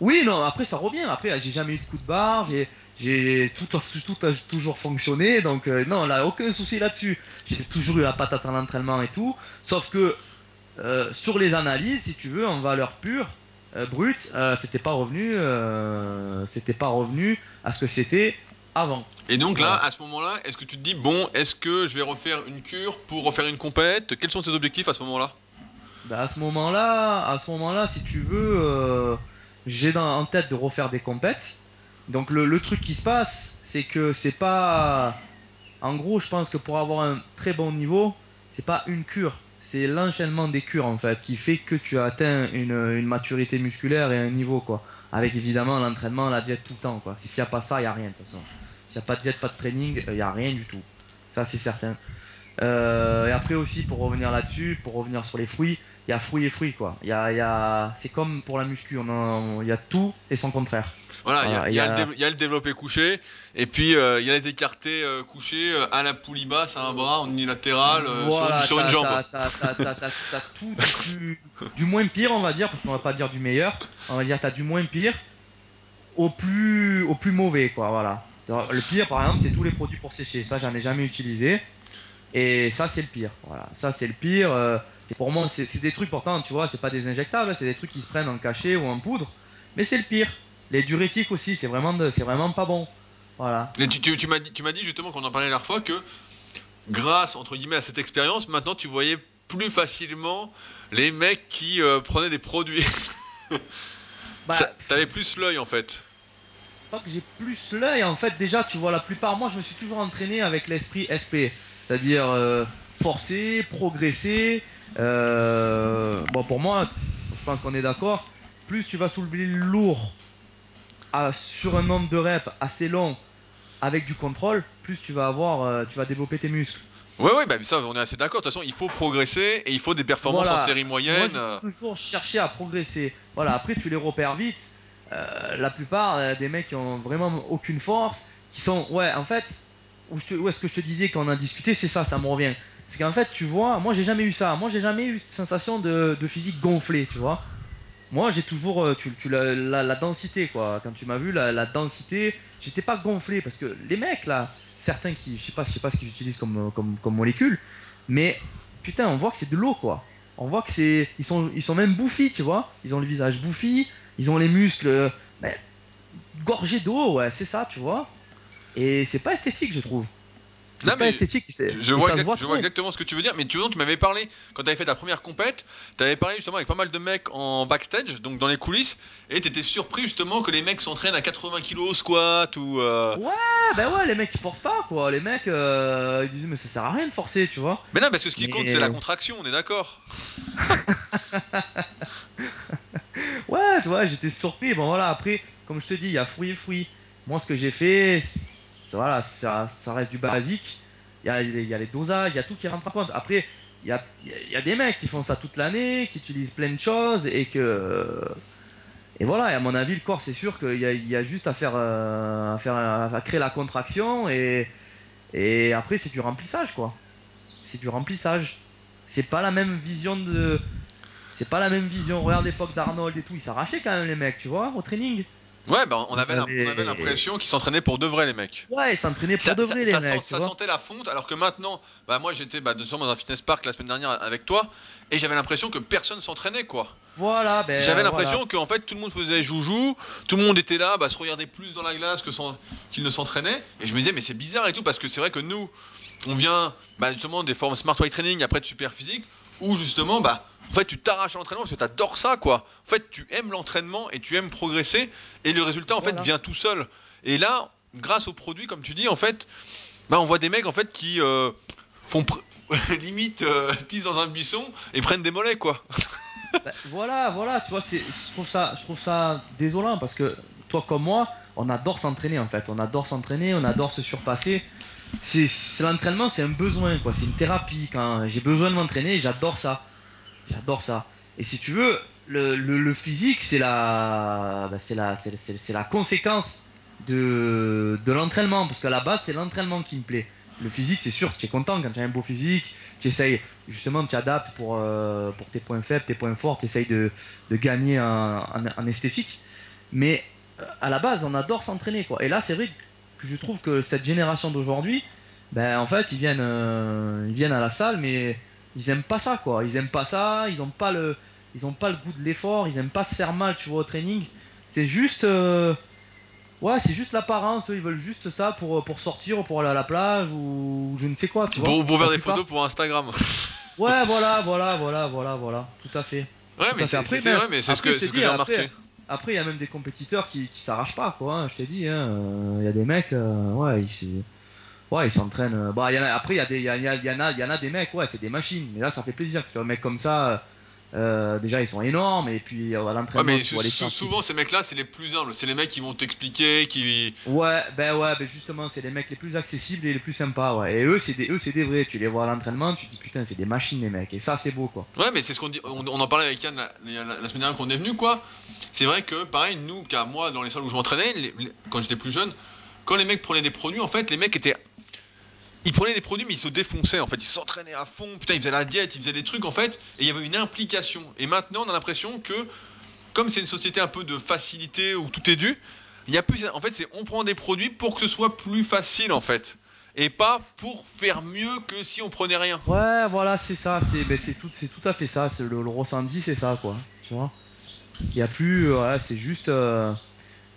Speaker 2: Oui, non, après ça revient. Après, j'ai jamais eu de coup de barre, j'ai, j'ai tout, tout, a toujours fonctionné, donc euh, non, là, aucun souci là-dessus. J'ai toujours eu la patate à l'entraînement et tout. Sauf que euh, sur les analyses, si tu veux, en valeur pure, brute, c'était pas revenu, c'était pas revenu à ce que c'était avant.
Speaker 1: Et donc là, à ce moment-là, est-ce que tu te dis, bon, est-ce que je vais refaire une cure pour refaire une compète? Quels sont tes objectifs à ce moment-là?
Speaker 2: Bah À ce moment-là, à ce moment-là, si tu veux, euh, j'ai en tête de refaire des compètes. Donc le, truc qui se passe, c'est que c'est pas... En gros, je pense que pour avoir un très bon niveau, c'est pas une cure, c'est l'enchaînement des cures en fait qui fait que tu as atteint une, maturité musculaire et un niveau quoi. Avec évidemment l'entraînement, la diète tout le temps quoi. S'il n'y a pas ça, il n'y a rien de toute façon. S'il n'y a pas de diète, pas de training, il n'y a rien du tout. Ça, c'est certain. Euh, et après aussi, pour revenir là-dessus, pour revenir sur les fruits, il y a fruits et fruits, quoi. C'est comme pour la muscu, il y a tout et son contraire.
Speaker 1: Voilà, il y, a, le développé couché, et puis euh, il y a les écartés euh, couchés à la poulie basse, à un bras en unilatéral, sur, une jambe.
Speaker 2: T'as tout du, du, moins pire, on va dire, parce qu'on va pas dire du meilleur. On va dire t'as du moins pire au plus, au plus mauvais, quoi. Voilà. Le pire, par exemple, c'est tous les produits pour sécher. Ça, j'en ai jamais utilisé. Et ça, c'est le pire. Voilà, ça, c'est le pire. Euh, et pour moi, c'est des trucs pourtant, tu vois, c'est pas des injectables, c'est des trucs qui se prennent en cachet ou en poudre. Mais c'est le pire. Les diurétiques aussi, c'est vraiment, c'est vraiment pas bon. Voilà.
Speaker 1: Mais tu, tu, tu m'as dit, tu m'as dit justement qu'on en parlait la dernière fois que grâce entre guillemets à cette expérience, maintenant tu voyais plus facilement les mecs qui euh, prenaient des produits. [laughs] bah, T'avais plus l'œil en fait
Speaker 2: que j'ai plus l'œil. En fait, déjà, tu vois, la plupart, moi, je me suis toujours entraîné avec l'esprit SP, c'est-à-dire euh, forcer, progresser. Euh, bon, pour moi, je pense qu'on est d'accord. Plus tu vas soulever lourd sur un nombre de reps assez long avec du contrôle, plus tu vas avoir, euh, tu vas développer tes muscles.
Speaker 1: Ouais, ouais, bah ça, on est assez d'accord. De toute façon, il faut progresser et il faut des performances en série moyenne.
Speaker 2: Moi, toujours chercher à progresser. Voilà, après, tu les repères vite. Euh, la plupart euh, des mecs qui ont vraiment aucune force, qui sont, ouais, en fait, où, est-ce que je te disais qu'on a discuté, c'est ça, ça me revient. C'est qu'en fait, tu vois, moi j'ai jamais eu ça. Moi j'ai jamais eu cette sensation de, physique gonflée, tu vois. Moi j'ai toujours, euh, la, densité, quoi. Quand tu m'as vu, la, densité, j'étais pas gonflé parce que les mecs là, certains qui, je sais pas, je sais pas ce qu'ils utilisent comme, comme, molécule, mais putain, on voit que c'est de l'eau, quoi. On voit que c'est, ils sont, ils sont même bouffis, tu vois. Ils ont le visage bouffi, ils ont les muscles ben, gorgés d'eau, ouais, c'est ça, tu vois. Et c'est pas esthétique, je trouve.
Speaker 1: Non, pas esthétique. Je, vois, je vois, exactement ce que tu veux dire, mais tu, tu m'avais parlé, quand tu avais fait ta première compète, tu avais parlé justement avec pas mal de mecs en backstage, donc dans les coulisses, et tu étais surpris justement que les mecs s'entraînent à 80 kg au squat ou. Euh,
Speaker 2: ouais, ben ouais, les mecs ils forcent pas quoi. Les mecs euh, ils disent, mais ça sert à rien de forcer, tu vois.
Speaker 1: Mais non, parce que ce qui compte c'est la contraction, on est d'accord. [laughs]
Speaker 2: ouais, tu vois, j'étais surpris. Bon, voilà, après, comme je te dis, il y a fruits et fruits. Moi, ce que j'ai fait, voilà, ça, ça reste du basique. Il y a, y a les dosages, il y a tout qui rentre en compte. Après, il y a, des mecs qui font ça toute l'année, qui utilisent plein de choses et que. Et voilà, et à mon avis, le corps, c'est sûr qu'il y a, y a juste à faire, euh, à faire, à créer la contraction et, et après, c'est du remplissage, quoi. C'est du remplissage. c'est pas la même vision de. C'est pas la même vision. Regarde l'époque d'Arnold et tout, ils s'arrachaient quand même les mecs, tu vois, au training.
Speaker 1: Ouais, bah on avait l'impression qu'ils s'entraînaient pour de vrai, les mecs.
Speaker 2: Ouais, ils s'entraînaient pour de vrai, les mecs.
Speaker 1: ça sentait la fonte, alors que maintenant, bah moi j'étais bah, dans un fitness park la semaine dernière avec toi, et j'avais l'impression que personne s'entraînait, quoi.
Speaker 2: Voilà, ben.
Speaker 1: J'avais l'impression qu'en fait tout le monde faisait joujou, tout le monde était là, bah, se regardait plus dans la glace que qu'il ne s'entraînait, et je me disais, mais c'est bizarre et tout, parce que c'est vrai que nous, on vient bah, justement des formes Smart Weight Training, après de Super Physique, où justement, bah en fait, tu t'arraches à l'entraînement parce que tu adores ça, quoi. En fait, tu aimes l'entraînement et tu aimes progresser et le résultat, en fait, vient tout seul. Et là, grâce aux produits, comme tu dis, en fait, bah, on voit des mecs, en fait, qui euh, font [laughs] limite euh, pissent dans un buisson et prennent des mollets, quoi.
Speaker 2: Bah, voilà, voilà, tu vois, je trouve ça, je trouve ça désolant parce que toi comme moi, on adore s'entraîner en fait, on adore s'entraîner, on adore se surpasser. C'est l'entraînement, c'est un besoin, quoi, c'est une thérapie. Quand j'ai besoin de m'entraîner, j'adore ça. J'adore ça. Et si tu veux, le, physique, c'est la, bah, c'est la, c'est, la conséquence de, de l'entraînement. Parce qu'à la base, c'est l'entraînement qui me plaît. Le physique, c'est sûr, tu es content quand tu as un beau physique. Tu essayes, justement, tu adaptes pour, euh, pour tes points faibles, tes points forts. Tu essayes de, de gagner en, en, esthétique. Mais à la base, on adore s'entraîner. quoi. Et là, c'est vrai que je trouve que cette génération d'aujourd'hui, ben, en fait, ils viennent, euh, ils viennent à la salle, mais ils aiment pas ça quoi. Ils aiment pas ça, ils ont pas le, ils ont pas le goût de l'effort, ils aiment pas se faire mal, tu vois, au training. C'est juste, euh, ouais, c'est juste l'apparence. Ils veulent juste ça pour pour sortir, pour aller à la plage ou je ne sais quoi. Tu
Speaker 1: vois, pour, faire des photos pour Instagram.
Speaker 2: ouais, voilà, voilà, voilà, voilà, voilà, tout à fait.
Speaker 1: Ouais, mais c'est vrai, mais c'est ce que, ce que j'ai remarqué.
Speaker 2: Après, il y a même des compétiteurs qui, qui s'arrachent pas, quoi. Hein, je t'ai dit, hein. il y a des mecs, euh, ouais, ils, s'entraînent. Euh, bah, a, après, il y, a des, y, a, y, en a, y en a des mecs, ouais, c'est des machines. Mais là, ça fait plaisir. Tu vois, un mec comme ça, euh, déjà, ils sont énormes. Et puis, à l'entraînement,
Speaker 1: ouais, mais souvent, ces mecs-là, c'est les plus humbles. C'est les mecs qui vont t'expliquer, qui.
Speaker 2: Ouais, ben ouais, ben justement, c'est les mecs les plus accessibles et les plus sympas, ouais. Et eux, c'est des, eux, c'est des vrais. Tu les vois à l'entraînement, tu te dis putain, c'est des machines, les mecs. Et ça, c'est beau, quoi.
Speaker 1: Ouais, mais c'est ce qu'on dit. On, en parlait avec Yann la, semaine dernière qu'on est venu, quoi. C'est vrai que, pareil, nous, car moi, dans les salles où je m'entraînais, quand j'étais plus jeune, quand les mecs prenaient des produits, en fait, les mecs étaient il prenait des produits mais il se défonçait en fait, il s'entraînait à fond, putain il faisait la diète, il faisait des trucs en fait, et il y avait une implication. Et maintenant on a l'impression que comme c'est une société un peu de facilité où tout est dû, il y a plus en fait c'est on prend des produits pour que ce soit plus facile en fait. Et pas pour faire mieux que si on prenait rien.
Speaker 2: Ouais, voilà, c'est ça, c'est ben, tout, tout à fait ça, le, le ressenti, c'est ça, quoi. Tu vois? Il y a plus, c'est juste, euh,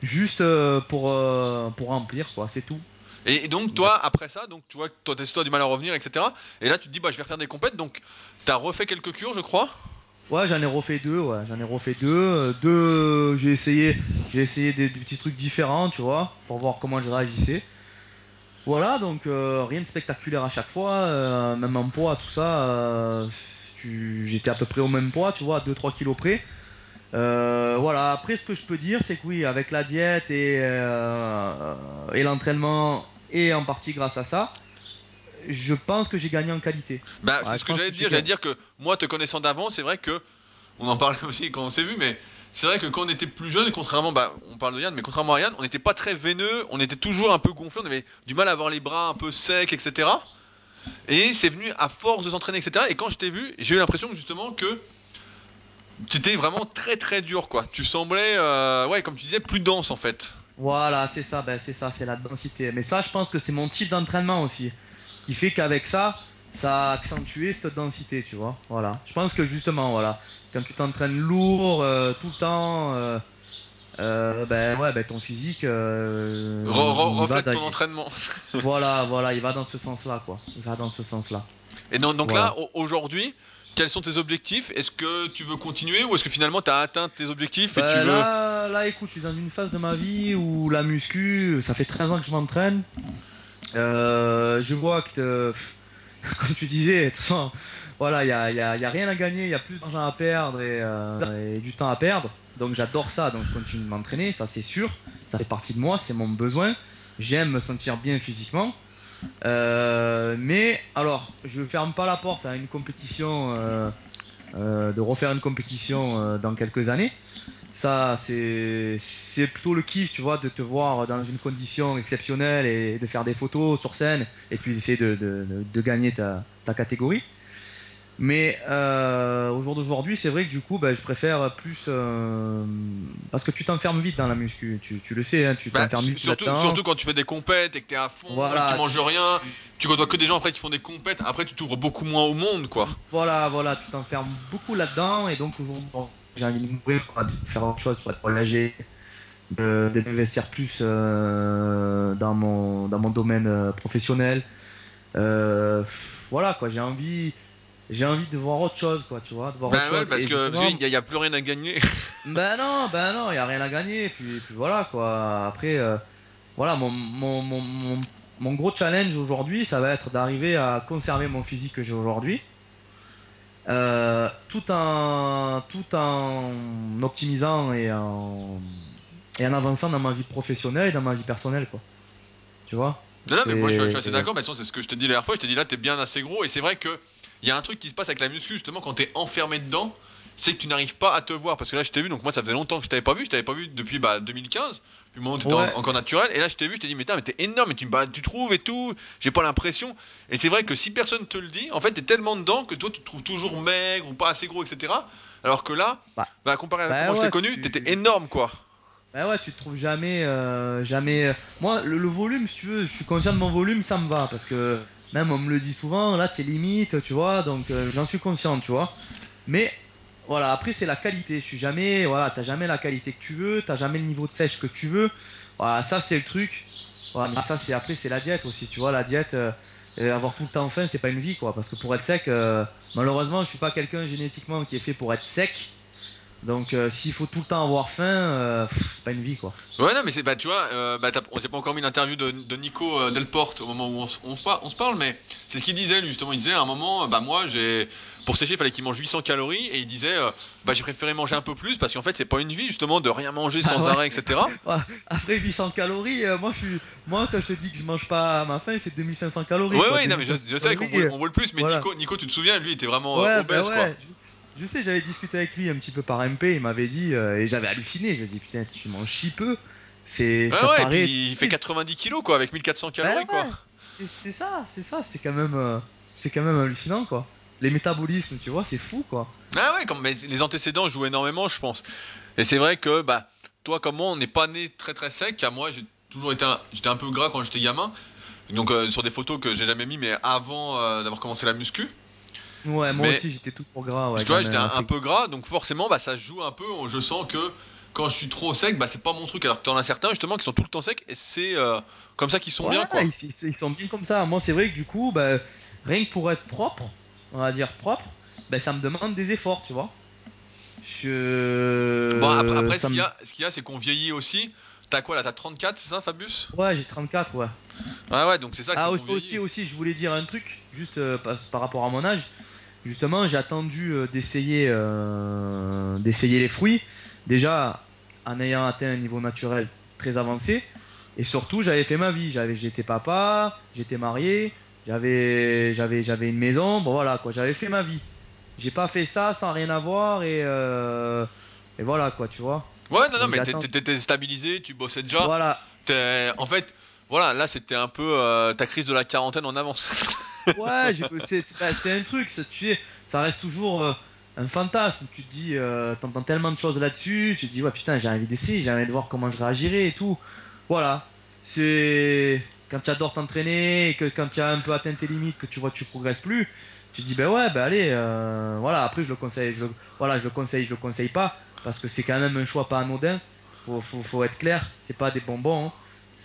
Speaker 2: juste euh, pour, euh, pour remplir, quoi, c'est tout.
Speaker 1: Et donc, toi, après ça, donc tu vois, toi, t'as du mal à revenir, etc. Et là, tu te dis, bah, je vais refaire des compètes. Donc, t'as refait quelques cures, je crois.
Speaker 2: Ouais, j'en ai refait deux, ouais, j'en ai refait deux. Euh, deux, j'ai essayé, j'ai essayé des, petits trucs différents, tu vois, pour voir comment je réagissais. Voilà, donc euh, rien de spectaculaire à chaque fois, euh, même en poids, tout ça, j'étais à peu près au même poids, tu vois, 2-3 kilos près. voilà, après ce que je peux dire, c'est que oui, avec la diète et, et l'entraînement et en partie grâce à ça, je pense que j'ai gagné en qualité.
Speaker 1: Bah, c'est ce que j'allais dire. J'allais dire que moi, te connaissant d'avant, c'est vrai que on en parlait [laughs] aussi quand on s'est vu, mais c'est vrai que quand on était plus jeune, contrairement, bah, on parle de Yann, mais contrairement à Yann, on n'était pas très veineux, on était toujours un peu gonflé, on avait du mal à avoir les bras un peu secs, etc. Et c'est venu à force de s'entraîner, etc. Et quand je t'ai vu, j'ai eu l'impression justement que tu étais vraiment très très dur, quoi. Tu semblais, euh, ouais, comme tu disais, plus dense en fait.
Speaker 2: Voilà, c'est ça, ben c'est ça, c'est la densité. Mais ça, je pense que c'est mon type d'entraînement aussi, qui fait qu'avec ça, ça a accentué cette densité, tu vois. Voilà. Je pense que justement, voilà, quand tu t'entraînes lourd euh, tout le temps, euh, euh, ben ouais, ben ton physique
Speaker 1: reflète ton entraînement.
Speaker 2: voilà, voilà, il va dans ce sens-là, quoi. Il va dans ce sens-là.
Speaker 1: Et donc, donc là, aujourd'hui, quels sont tes objectifs? Est-ce que tu veux continuer ou est-ce que finalement tu as atteint tes objectifs et
Speaker 2: bah,
Speaker 1: tu veux...
Speaker 2: là, là, écoute, je suis dans une phase de ma vie où la muscu, ça fait 13 ans que je m'entraîne. Euh, je vois que, [laughs] comme tu disais, voilà, il n'y a, y a, y a, rien à gagner, il y a plus d'argent à perdre euh, et, du temps à perdre. Donc j'adore ça, donc je continue de m'entraîner, ça c'est sûr. Ça fait partie de moi, c'est mon besoin. J'aime me sentir bien physiquement. Euh, mais alors, je ferme pas la porte à une compétition, euh, euh, de refaire une compétition dans quelques années. Ça, c'est plutôt le kiff, tu vois, de te voir dans une condition exceptionnelle et de faire des photos sur scène et puis d'essayer de, gagner ta catégorie. Mais euh, au jour d'aujourd'hui, c'est vrai que du coup, bah, je préfère plus euh, parce que tu t'enfermes vite dans la muscu. Tu, tu le sais, hein, tu
Speaker 1: Bah,
Speaker 2: t'enfermes vite
Speaker 1: surtout, surtout quand tu fais des compètes et que t'es à fond,
Speaker 2: Voilà,
Speaker 1: et que tu manges rien, tu côtoies que des gens après qui font des compètes, après tu t'ouvres beaucoup moins au monde quoi.
Speaker 2: Voilà, voilà, tu t'enfermes beaucoup là-dedans et donc aujourd'hui, j'ai envie de m'ouvrir, quoi, de faire autre chose pour être relâché, m'investir plus euh, dans mon dans mon domaine professionnel. Voilà quoi, j'ai envie j'ai envie de voir autre chose quoi, tu vois, de voir
Speaker 1: Bah
Speaker 2: autre
Speaker 1: ouais,
Speaker 2: chose.
Speaker 1: parce
Speaker 2: Et
Speaker 1: que il y, a- plus rien à gagner. [laughs]
Speaker 2: Ben non, ben non, y a rien à gagner. Puis, puis voilà quoi. Après, euh, voilà, mon, mon, mon, mon, gros challenge aujourd'hui, ça va être d'arriver à conserver mon physique que j'ai aujourd'hui, euh, tout en tout en optimisant et en et en avançant dans ma vie professionnelle et dans ma vie personnelle quoi. Tu vois?
Speaker 1: Non, non, mais moi je suis, je suis
Speaker 2: C'est-
Speaker 1: assez d'accord, mais c'est ce que je t'ai dit la dernière fois. Je t'ai dit là, t'es bien assez gros, et c'est vrai que il y a un truc qui se passe avec la muscu justement quand t'es enfermé dedans, c'est que tu n'arrives pas à te voir. Parce que là, je t'ai vu, donc moi ça faisait longtemps que je t'avais pas vu, je t'avais pas vu depuis bah, 2015, du moment où t'étais
Speaker 2: Ouais.
Speaker 1: en- encore naturel, et là je t'ai vu, je t'ai dit, mais, t'es énorme, mais tu, bah, tu trouves et tout, j'ai pas l'impression. Et c'est vrai que si personne te le dit, en fait, t'es tellement dedans que toi tu te trouves toujours maigre ou pas assez gros, etc. Alors que là,
Speaker 2: Bah,
Speaker 1: bah, comparé à
Speaker 2: bah
Speaker 1: comment je t'ai connu,
Speaker 2: tu-
Speaker 1: t'étais énorme quoi.
Speaker 2: Ben ouais, tu te trouves jamais, euh, jamais. Moi, le, le volume, si tu veux, je suis conscient de mon volume, ça me va parce que même on me le dit souvent, là, t'es limite, tu vois, donc euh, j'en suis conscient, tu vois. Mais voilà, après c'est la qualité. Je suis jamais, voilà, t'as jamais la qualité que tu veux, t'as jamais le niveau de sèche que tu veux. Voilà, ça c'est le truc. Ça c'est après c'est la diète aussi, tu vois, la diète. euh, avoir tout le temps faim, c'est pas une vie, quoi. Parce que pour être sec, euh, malheureusement, je suis pas quelqu'un génétiquement qui est fait pour être sec. Donc euh, s'il faut tout le temps avoir faim, euh, c'est pas une vie, quoi.
Speaker 1: Ouais, non, mais c'est, bah, tu vois, euh, bah, on s'est pas encore mis l'interview de, de Nico euh, Delporte au moment où on, se- on se par- on se parle, mais c'est ce qu'il disait, lui, justement. Il disait à un moment, bah, moi, j'ai, pour sécher, il fallait qu'il mange 800 calories, et il disait, bah, j'ai préféré manger un peu plus, parce qu'en fait, c'est pas une vie, justement, de rien manger
Speaker 2: Ah
Speaker 1: sans
Speaker 2: ouais.
Speaker 1: arrêt, etc. [laughs]
Speaker 2: Ouais, après 800 calories, moi je suis, moi quand je te dis que je mange pas à ma faim, c'est 2500 calories.
Speaker 1: Ouais,
Speaker 2: quoi.
Speaker 1: ouais, non, mais je,
Speaker 2: 2500
Speaker 1: je sais qu'on on voit le plus, mais
Speaker 2: voilà.
Speaker 1: Nico, Nico, tu te souviens, lui, il était vraiment
Speaker 2: Ouais, bah
Speaker 1: obèse, quoi.
Speaker 2: ouais. Je, sais- je sais, j'avais discuté avec lui un petit peu par MP, il m'avait dit euh, et j'avais halluciné. Je lui ai dit putain, tu manges si peu. C'est,
Speaker 1: Ouais,
Speaker 2: ça
Speaker 1: ouais, et puis il fait 90 kilos, quoi, avec 1400 calories,
Speaker 2: Ouais,
Speaker 1: quoi.
Speaker 2: C'est- ça, c'est ça, c'est quand même, euh, c'est quand même hallucinant quoi. Les métabolismes, tu vois, c'est fou quoi.
Speaker 1: Ah ouais, comme, les antécédents jouent énormément, je pense. Et c'est vrai que, bah, toi comme moi, on n'est pas né très très sec, car moi, j'ai toujours été un, j'étais un peu gras quand j'étais gamin. Donc euh, sur des photos que j'ai jamais mis, mais avant euh, d'avoir commencé la muscu.
Speaker 2: Ouais, moi
Speaker 1: Mais-
Speaker 2: aussi j'étais tout pour gras. Ouais,
Speaker 1: tu vois, j'étais un, peu gras, donc forcément, bah, ça joue un peu. Je sens que quand je suis trop sec, bah, c'est pas mon truc. Alors que t'en as certains justement qui sont tout le temps secs, et c'est euh, comme ça qu'ils sont
Speaker 2: Ouais,
Speaker 1: bien, quoi.
Speaker 2: Ils, sont bien comme ça. Moi, c'est vrai que du coup, bah, rien que pour être propre, on va dire propre, bah, ça me demande des efforts, tu vois. Je...
Speaker 1: Bon, après, après, ce qu'il y a, ce c'est qu'on vieillit aussi. T'as quoi là T'as 34, c'est ça, Fabius?
Speaker 2: Ouais, j'ai 34, ouais.
Speaker 1: Ouais, ouais, donc c'est ça que
Speaker 2: Ah,
Speaker 1: c'est
Speaker 2: aussi, aussi, aussi, je voulais dire un truc, juste euh, par, par rapport à mon âge. Justement, j'ai attendu euh, d'essayer euh, d'essayer les fruits. Déjà, en ayant atteint un niveau naturel très avancé. Et surtout, j'avais fait ma vie. J'avais, j'étais papa, j'étais marié, j'avais, j'avais, j'avais une maison. Bon, voilà, quoi. J'avais fait ma vie. J'ai pas fait ça sans rien avoir et, euh, et voilà, quoi, tu vois.
Speaker 1: Ouais, non, non,
Speaker 2: Donc,
Speaker 1: mais t'étais stabilisé, tu bossais déjà.
Speaker 2: Voilà.
Speaker 1: En fait, voilà, là c'était un peu euh, ta crise de la quarantaine en avance. [laughs]
Speaker 2: Ouais, c'est, un truc, ça, tu sais, ça reste toujours euh, un fantasme. Tu te dis, euh, t'entends tellement de choses là-dessus, tu te dis, ouais, putain, j'ai envie d'essayer, j'ai envie de voir comment je réagirais et tout. Voilà. C'est quand tu adores t'entraîner et que quand tu as un peu atteint tes limites, que tu vois que tu progresses plus, tu te dis, ben ouais, ben allez, euh, voilà. Après, je le conseille, je le, voilà, je le conseille, je le conseille pas parce que c'est quand même un choix pas anodin. Faut, faut, faut être clair, c'est pas des bonbons, hein.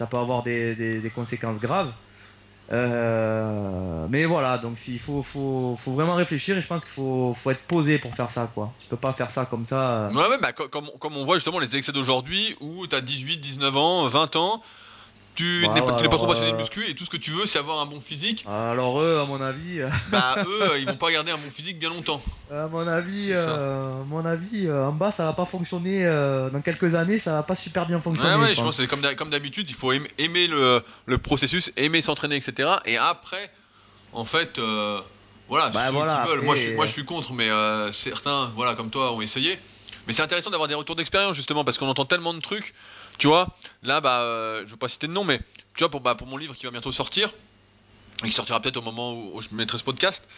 Speaker 2: Ça peut avoir des, conséquences graves. Euh, mais voilà, donc s'il faut, faut, vraiment réfléchir et je pense qu'il faut, être posé pour faire ça, quoi. Tu peux pas faire ça comme ça. euh.
Speaker 1: ouais, ouais, bah, co- comme, comme on voit justement les excès d'aujourd'hui où t'as 18, 19 ans, 20 ans, tu
Speaker 2: Bah
Speaker 1: n'es pas,
Speaker 2: ouais,
Speaker 1: tu n'es pas trop passionné de
Speaker 2: euh,
Speaker 1: muscu et tout ce que tu veux c'est avoir un bon physique.
Speaker 2: alors eux, à mon avis, euh, [laughs]
Speaker 1: Bah [laughs] eux, ils vont pas garder un bon physique bien longtemps.
Speaker 2: à mon avis, euh, mon avis, euh, en bas, ça va pas fonctionner. dans quelques années, ça va pas super bien fonctionner.
Speaker 1: Ouais, ouais,
Speaker 2: je
Speaker 1: je pense
Speaker 2: pense.
Speaker 1: que c'est comme d'hab- comme d'habitude, il faut aimer, le, le processus, aimer s'entraîner, etc. Et après, en fait, euh, voilà,
Speaker 2: Bah
Speaker 1: ceux
Speaker 2: voilà,
Speaker 1: qui veulent. Moi, je suis,
Speaker 2: après,
Speaker 1: moi, je suis contre, mais euh, certains, voilà, comme toi, ont essayé. Mais c'est intéressant d'avoir des retours d'expérience, justement, parce qu'on entend tellement de trucs. Tu vois, là, bah, euh, je veux pas citer de nom, mais tu vois, pour, bah, pour mon livre qui va bientôt sortir, et qui sortira peut-être au moment où, où je mettrai ce podcast,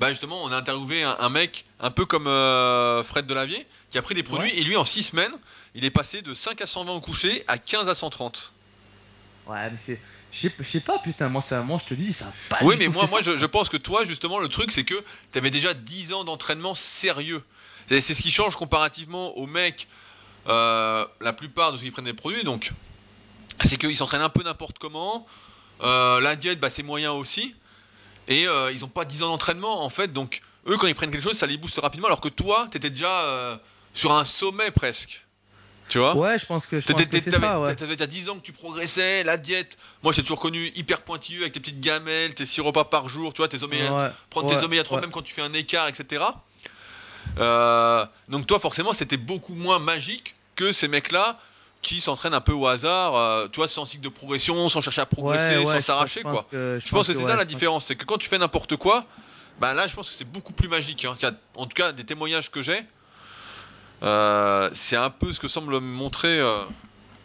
Speaker 1: bah justement, on a interviewé un, mec un peu comme euh, Fred Delavier qui a pris des produits et lui en 6 semaines, il est passé de 5 à 120 au coucher à 15 à 130.
Speaker 2: Ouais, mais c'est. Je sais pas, putain, moi, ça, moi je te dis, ça
Speaker 1: pas. Oui, mais moi, moi je, pense que toi, justement, le truc, c'est que tu avais déjà 10 ans d'entraînement sérieux. C'est ce qui change comparativement aux mecs, euh, la plupart de ceux qui prennent des produits, donc, c'est qu'ils s'entraînent un peu n'importe comment. Euh, la diète, bah, c'est moyen aussi. Et euh, ils n'ont pas 10 ans d'entraînement, en fait, donc, eux, quand ils prennent quelque chose, ça les booste rapidement, alors que toi, tu étais déjà sur un sommet presque. Tu vois?
Speaker 2: Ouais, je pense que, je pense que c'est ça, ouais.
Speaker 1: T'avais déjà 10 ans que tu progressais, la diète. Moi, j'ai toujours connu hyper pointilleux avec tes petites gamelles, tes 6 repas par jour, tu vois, tes oméga, prendre tes oméga 3 même quand tu fais un écart, etc. Euh, donc toi, forcément, c'était beaucoup moins magique que ces mecs-là qui s'entraînent un peu au hasard, euh, tu vois, sans cycle de progression, sans chercher à progresser, sans s'arracher, quoi. je, pense que, c'est ça la différence, c'est que quand tu fais n'importe quoi, ben là, je pense que c'est beaucoup plus magique. Hein. En tout cas, des témoignages que j'ai, euh, c'est un peu ce que semble montrer euh,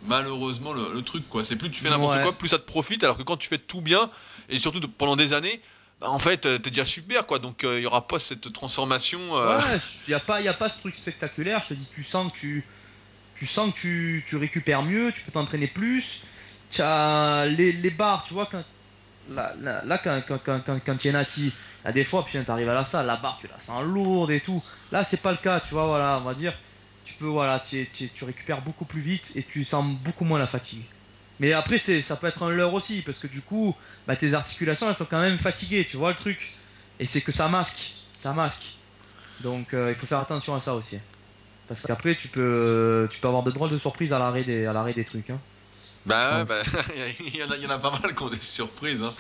Speaker 1: malheureusement le, truc quoi. C'est plus tu fais n'importe quoi, plus ça te profite, alors que quand tu fais tout bien et surtout pendant des années, en fait euh, t'es déjà super quoi. Donc il y aura pas cette transformation.
Speaker 2: Ouais, il y a pas, y a pas ce truc spectaculaire. Je te dis, tu sens que tu, tu sens que tu, tu récupères mieux, tu peux t'entraîner plus. Tu as les, les barres, tu vois quand là, là, quand, quand, quand, quand, y en a qui, des fois, puis t'arrives à la salle, la barre, tu la sens lourde et tout. Là, c'est pas le cas, tu vois, voilà, on va dire, voilà, tu, récupères beaucoup plus vite et tu sens beaucoup moins la fatigue. Mais après, c'est, ça peut être un leurre aussi, parce que du coup, bah, tes articulations, elles sont quand même fatiguées, tu vois le truc. Et c'est que ça masque, ça masque. Donc euh, il faut faire attention à ça aussi. Parce qu'après, tu peux, tu peux avoir de drôles de surprises à l'arrêt des, à l'arrêt des trucs. Hein.
Speaker 1: Bah, bah [laughs] il, y en a, il y en a pas mal qui ont des surprises. Hein.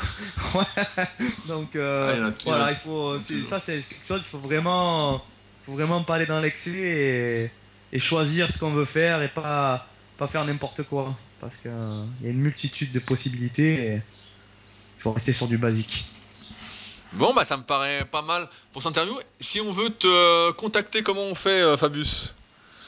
Speaker 1: [laughs]
Speaker 2: ouais, donc euh, ah, voilà, il faut, ça c'est quelque chose, il faut vraiment, faut vraiment pas aller dans l'excès et et choisir ce qu'on veut faire et pas, pas faire n'importe quoi. Parce qu'il y a une multitude de possibilités et il faut rester sur du basique.
Speaker 1: Bon, bah ça me paraît pas mal pour cette interview. Si on veut te contacter, comment on fait, euh, Fabius?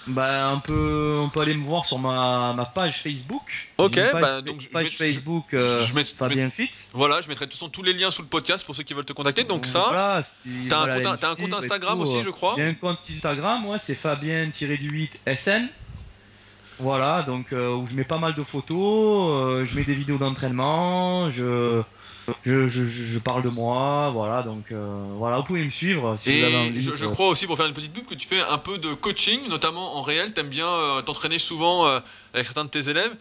Speaker 2: Bah, on peut, on peut aller me voir sur ma, ma page Facebook.
Speaker 1: Ok, bah, donc
Speaker 2: page Facebook euh, Fabien Fitz.
Speaker 1: Voilà, je mettrai de toute façon tous les liens sous le podcast pour ceux qui veulent te contacter. Donc, ça, t'as un, compte Instagram aussi, je crois.
Speaker 2: J'ai un compte Instagram, ouais, c'est Fabien-8SN. Voilà, donc euh, où je mets pas mal de photos, euh, je mets des vidéos d'entraînement, je je, je, je, parle de moi, voilà, donc euh, voilà, vous pouvez me suivre si
Speaker 1: et
Speaker 2: vous avez envie.
Speaker 1: Je, je, crois aussi, pour faire une petite pub, que tu fais un peu de coaching, notamment en réel, t'aimes bien euh, t'entraîner souvent euh, avec certains de tes élèves,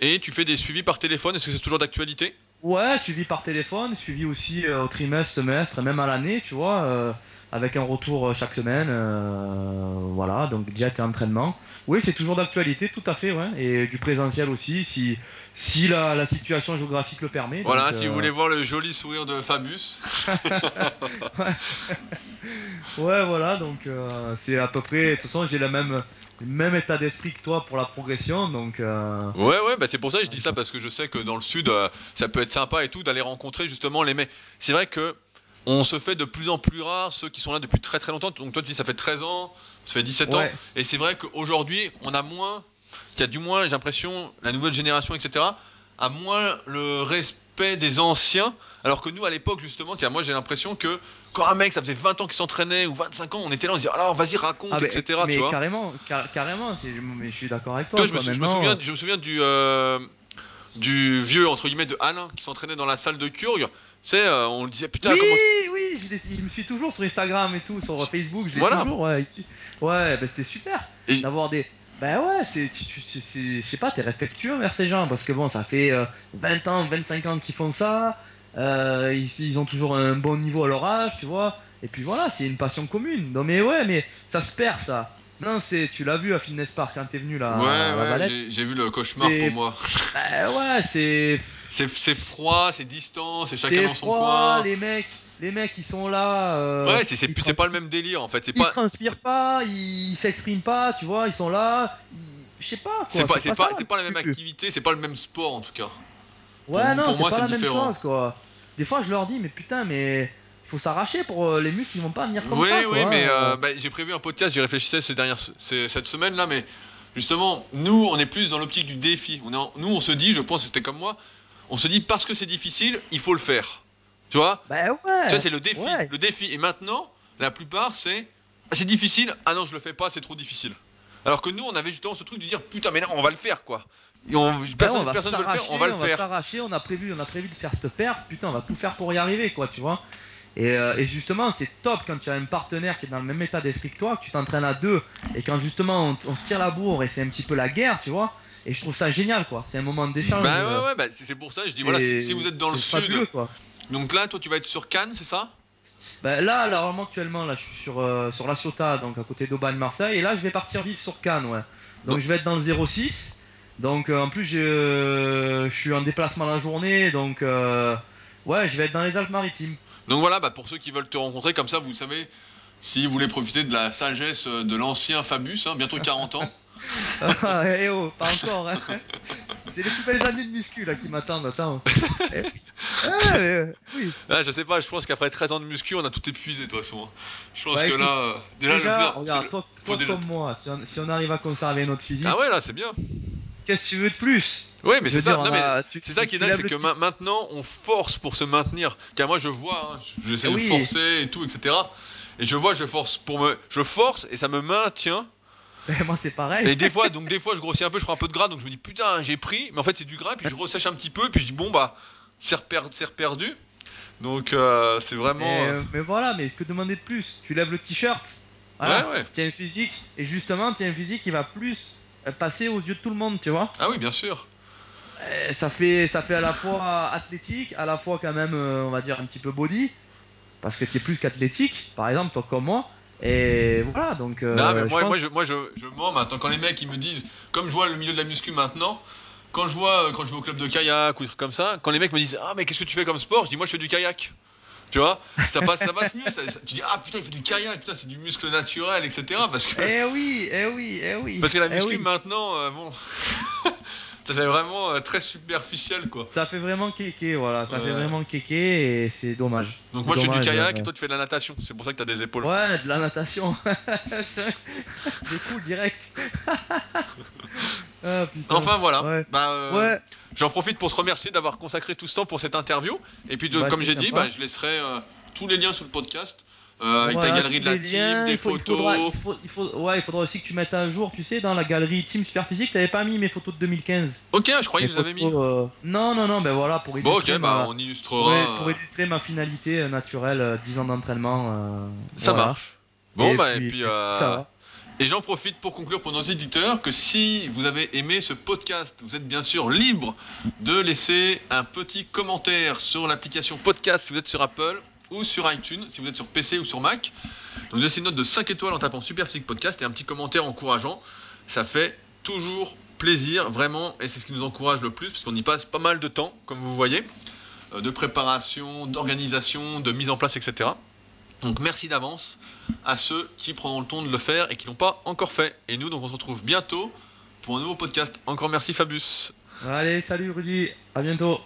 Speaker 1: et tu fais des suivis par téléphone, est-ce que c'est toujours d'actualité?
Speaker 2: Ouais, suivi par téléphone, suivi aussi au trimestre, semestre, même à l'année, tu vois, avec un retour chaque semaine, voilà, donc diète et entraînement. Oui, c'est toujours d'actualité, tout à fait, ouais, et du présentiel aussi, si si la, situation géographique le permet.
Speaker 1: Voilà, si vous euh, voulez voir le joli sourire de Fabius. [laughs]
Speaker 2: ouais. voilà, donc euh, c'est à peu près. De toute façon, j'ai le même, même état d'esprit que toi pour la progression, donc. Euh,
Speaker 1: ouais, ouais, bah c'est pour ça que je dis ça parce que je sais que dans le sud, ça peut être sympa et tout d'aller rencontrer justement les mecs. C'est vrai que on se fait de plus en plus rare ceux qui sont là depuis très très longtemps. Donc toi, tu dis ça fait 13 ans, ça fait 17 ans, et c'est vrai qu'aujourd'hui, on a moins qui a du moins, j'ai l'impression, la nouvelle génération, etc., a moins le respect des anciens. Alors que nous, à l'époque, justement, moi j'ai l'impression que quand un mec, ça faisait 20 ans qu'il s'entraînait ou 25 ans, on était là, on disait alors vas-y, raconte, ah, etc.
Speaker 2: Mais carrément, carrément, je suis d'accord avec toi.
Speaker 1: je, me, souviens, je me souviens du, euh, du vieux, entre guillemets, de Alain qui s'entraînait dans la salle de Kurg. Tu sais, euh, on le disait putain,
Speaker 2: oui,
Speaker 1: comment.
Speaker 2: Oui, oui, je, me suis toujours sur Instagram et tout, sur Facebook, je l'ai toujours, ouais. Ouais, bah, c'était super d'avoir des, ben ouais, c'est, je sais pas, t'es respectueux envers ces gens parce que bon, ça fait 20 euh, ans, 25 ans qu'ils font ça. Euh, ils, ont toujours un bon niveau à leur âge, tu vois. Et puis voilà, c'est une passion commune. Non mais ouais, mais ça se perd ça. Non, c'est, tu l'as vu à Fitness Park quand t'es venu là.
Speaker 1: Ouais, ouais, j'ai, vu le cauchemar pour moi. [laughs]
Speaker 2: Ben ouais, c'est.
Speaker 1: C'est, froid, c'est distant, c'est chacun dans son coin.
Speaker 2: Les mecs, les mecs ils sont là. Euh,
Speaker 1: ouais, c'est, c'est, pas le même délire en fait. C'est
Speaker 2: ils transpirent pas, ils s'expriment pas, tu vois, ils sont là. Je sais pas quoi.
Speaker 1: C'est pas, c'est pas, pas, la même activité, c'est pas le même sport en tout cas.
Speaker 2: Ouais, non, c'est pas la même chose quoi. Des fois je leur dis, mais putain, mais faut s'arracher pour euh, les muscles, ils vont pas venir comme ça.
Speaker 1: Oui, oui, mais euh, bah, j'ai prévu un podcast, j'y réfléchissais ces dernières, cette semaine là, mais justement, nous, on est plus dans l'optique du défi. On est nous, on se dit, je pense que c'était comme moi, on se dit parce que c'est difficile, il faut le faire. Tu vois?
Speaker 2: Bah ouais.
Speaker 1: Ça, c'est le défi. Le défi. Et maintenant, la plupart, c'est. Ah, c'est difficile. Ah non, je le fais pas, c'est trop difficile. Alors que nous, on avait justement ce truc de dire putain, mais non, on va le faire quoi. on, personne,
Speaker 2: on
Speaker 1: personne
Speaker 2: veut
Speaker 1: le faire, on va le faire.
Speaker 2: s'arracher, on a prévu, on a prévu de faire cette perte. Putain, on va tout faire pour y arriver quoi, tu vois. Et, euh, et, justement, c'est top quand tu as un partenaire qui est dans le même état d'esprit que toi, que tu t'entraînes à deux, et quand justement on, se tire la bourre et c'est un petit peu la guerre, tu vois. Et je trouve ça génial, quoi. C'est un moment d'échange.
Speaker 1: Bah ouais, ouais, bah, c'est pour ça. Je dis voilà, si, vous êtes dans le sud, quoi. donc là, toi, tu vas être sur Cannes, c'est ça?
Speaker 2: Bah là, alors actuellement, là, je suis sur euh, sur la Ciotat, donc à côté d'Aubagne, Marseille, et là, je vais partir vivre sur Cannes, ouais. Donc je vais être dans le 06. Donc euh, en plus, je suis en déplacement la journée, donc ouais, je vais être dans les Alpes-Maritimes.
Speaker 1: Donc voilà, bah, pour ceux qui veulent te rencontrer, comme ça, vous savez, si vous voulez profiter de la sagesse de l'ancien Fabus, hein, bientôt 40 ans.
Speaker 2: ah, eh oh, pas encore. Hein. C'est les plus belles années de muscu là qui m'attendent. Attends. Eh.
Speaker 1: Ah, euh, oui. ah, je sais pas, je pense qu'après 13 ans de muscu, on a tout épuisé de toute façon. Je pense bah, que là, euh,
Speaker 2: déjà, le regarde, toi, comme moi, si on, si on, arrive à conserver notre physique.
Speaker 1: Ah ouais, là, c'est bien.
Speaker 2: Qu'est-ce que tu veux de plus
Speaker 1: Oui, mais c'est ça. c'est ça qui est dingue, c'est que maintenant on force pour se maintenir. Car moi, je vois, hein, j'essaie de forcer et tout, etc. Et je vois, je force pour me, je force et ça me maintient.
Speaker 2: Et [laughs] moi, c'est pareil.
Speaker 1: Et des fois, donc des fois, je grossis un peu, je prends un peu de gras, donc je me dis putain, j'ai pris, mais en fait, c'est du gras, puis je ressèche un petit peu, puis je dis bon bah, c'est reperdu. Donc euh, c'est vraiment.
Speaker 2: Euh, mais voilà, mais que demander de plus? Tu lèves le t-shirt. Voilà, ouais, ouais. Tu as une physique, et justement, tu as une physique qui va plus passer aux yeux de tout le monde, tu vois.
Speaker 1: Ah oui, bien sûr.
Speaker 2: ça fait, ça fait à la fois athlétique, à la fois quand même, euh, on va dire, un petit peu body, parce que tu es plus qu'athlétique, par exemple, toi comme moi. Et voilà, donc.
Speaker 1: Euh, non, mais moi, moi, je, moi je, je mens maintenant. Quand les mecs ils me disent, comme je vois le milieu de la muscu maintenant, quand je vois, euh, quand je vais au club de kayak ou des trucs comme ça, quand les mecs me disent, ah, mais qu'est-ce que tu fais comme sport? Je dis, moi, je fais du kayak. Tu vois, ça passe, ça passe mieux. tu dis, ah putain, il fait du kayak, putain, c'est du muscle naturel, etc. Parce que.
Speaker 2: Eh oui, eh oui, eh oui.
Speaker 1: Parce que la eh muscu
Speaker 2: oui.
Speaker 1: maintenant, euh, bon. [laughs] ça fait vraiment euh, très superficiel, quoi.
Speaker 2: Ça fait vraiment kéké, voilà. Ça fait vraiment kéké et c'est dommage.
Speaker 1: Donc moi, je fais du kayak et toi, tu fais de la natation. C'est pour ça que t'as des épaules.
Speaker 2: Ouais, de la natation. [laughs] des coups direct. [laughs]
Speaker 1: Ah, enfin voilà. Bah, euh, J'en profite pour te remercier d'avoir consacré tout ce temps pour cette interview. Et puis, bah, comme j'ai dit, bah, je laisserai euh, tous les liens sous le podcast. Euh, avec ta galerie de la team, des photos.
Speaker 2: Il, ouais, il faudra aussi que tu mettes à jour, tu sais, dans la galerie Team Super Physique, t'avais pas mis mes photos de 2015.
Speaker 1: Ok, je croyais que je les avais mis.
Speaker 2: Non, non, non, ben voilà, pour
Speaker 1: illustrer. Bon, ok, bah on illustrera.
Speaker 2: Pour, illustrer ma finalité naturelle, 10 ans d'entraînement.
Speaker 1: ça marche. Bon, bah, et puis. ça va. Et j'en profite pour conclure pour nos éditeurs que si vous avez aimé ce podcast, vous êtes bien sûr libre de laisser un petit commentaire sur l'application podcast si vous êtes sur Apple ou sur iTunes si vous êtes sur PC ou sur Mac. Donc laissez une note de 5 étoiles en tapant Super Physique Podcast et un petit commentaire encourageant. Ça fait toujours plaisir, vraiment, et c'est ce qui nous encourage le plus parce qu'on y passe pas mal de temps, comme vous voyez, euh, de préparation, d'organisation, de mise en place, etc. Donc merci d'avance à ceux qui prendront le temps de le faire et qui l'ont pas encore fait. Et nous, donc on se retrouve bientôt pour un nouveau podcast. Encore merci Fabius.
Speaker 2: Allez, salut Rudy, à bientôt.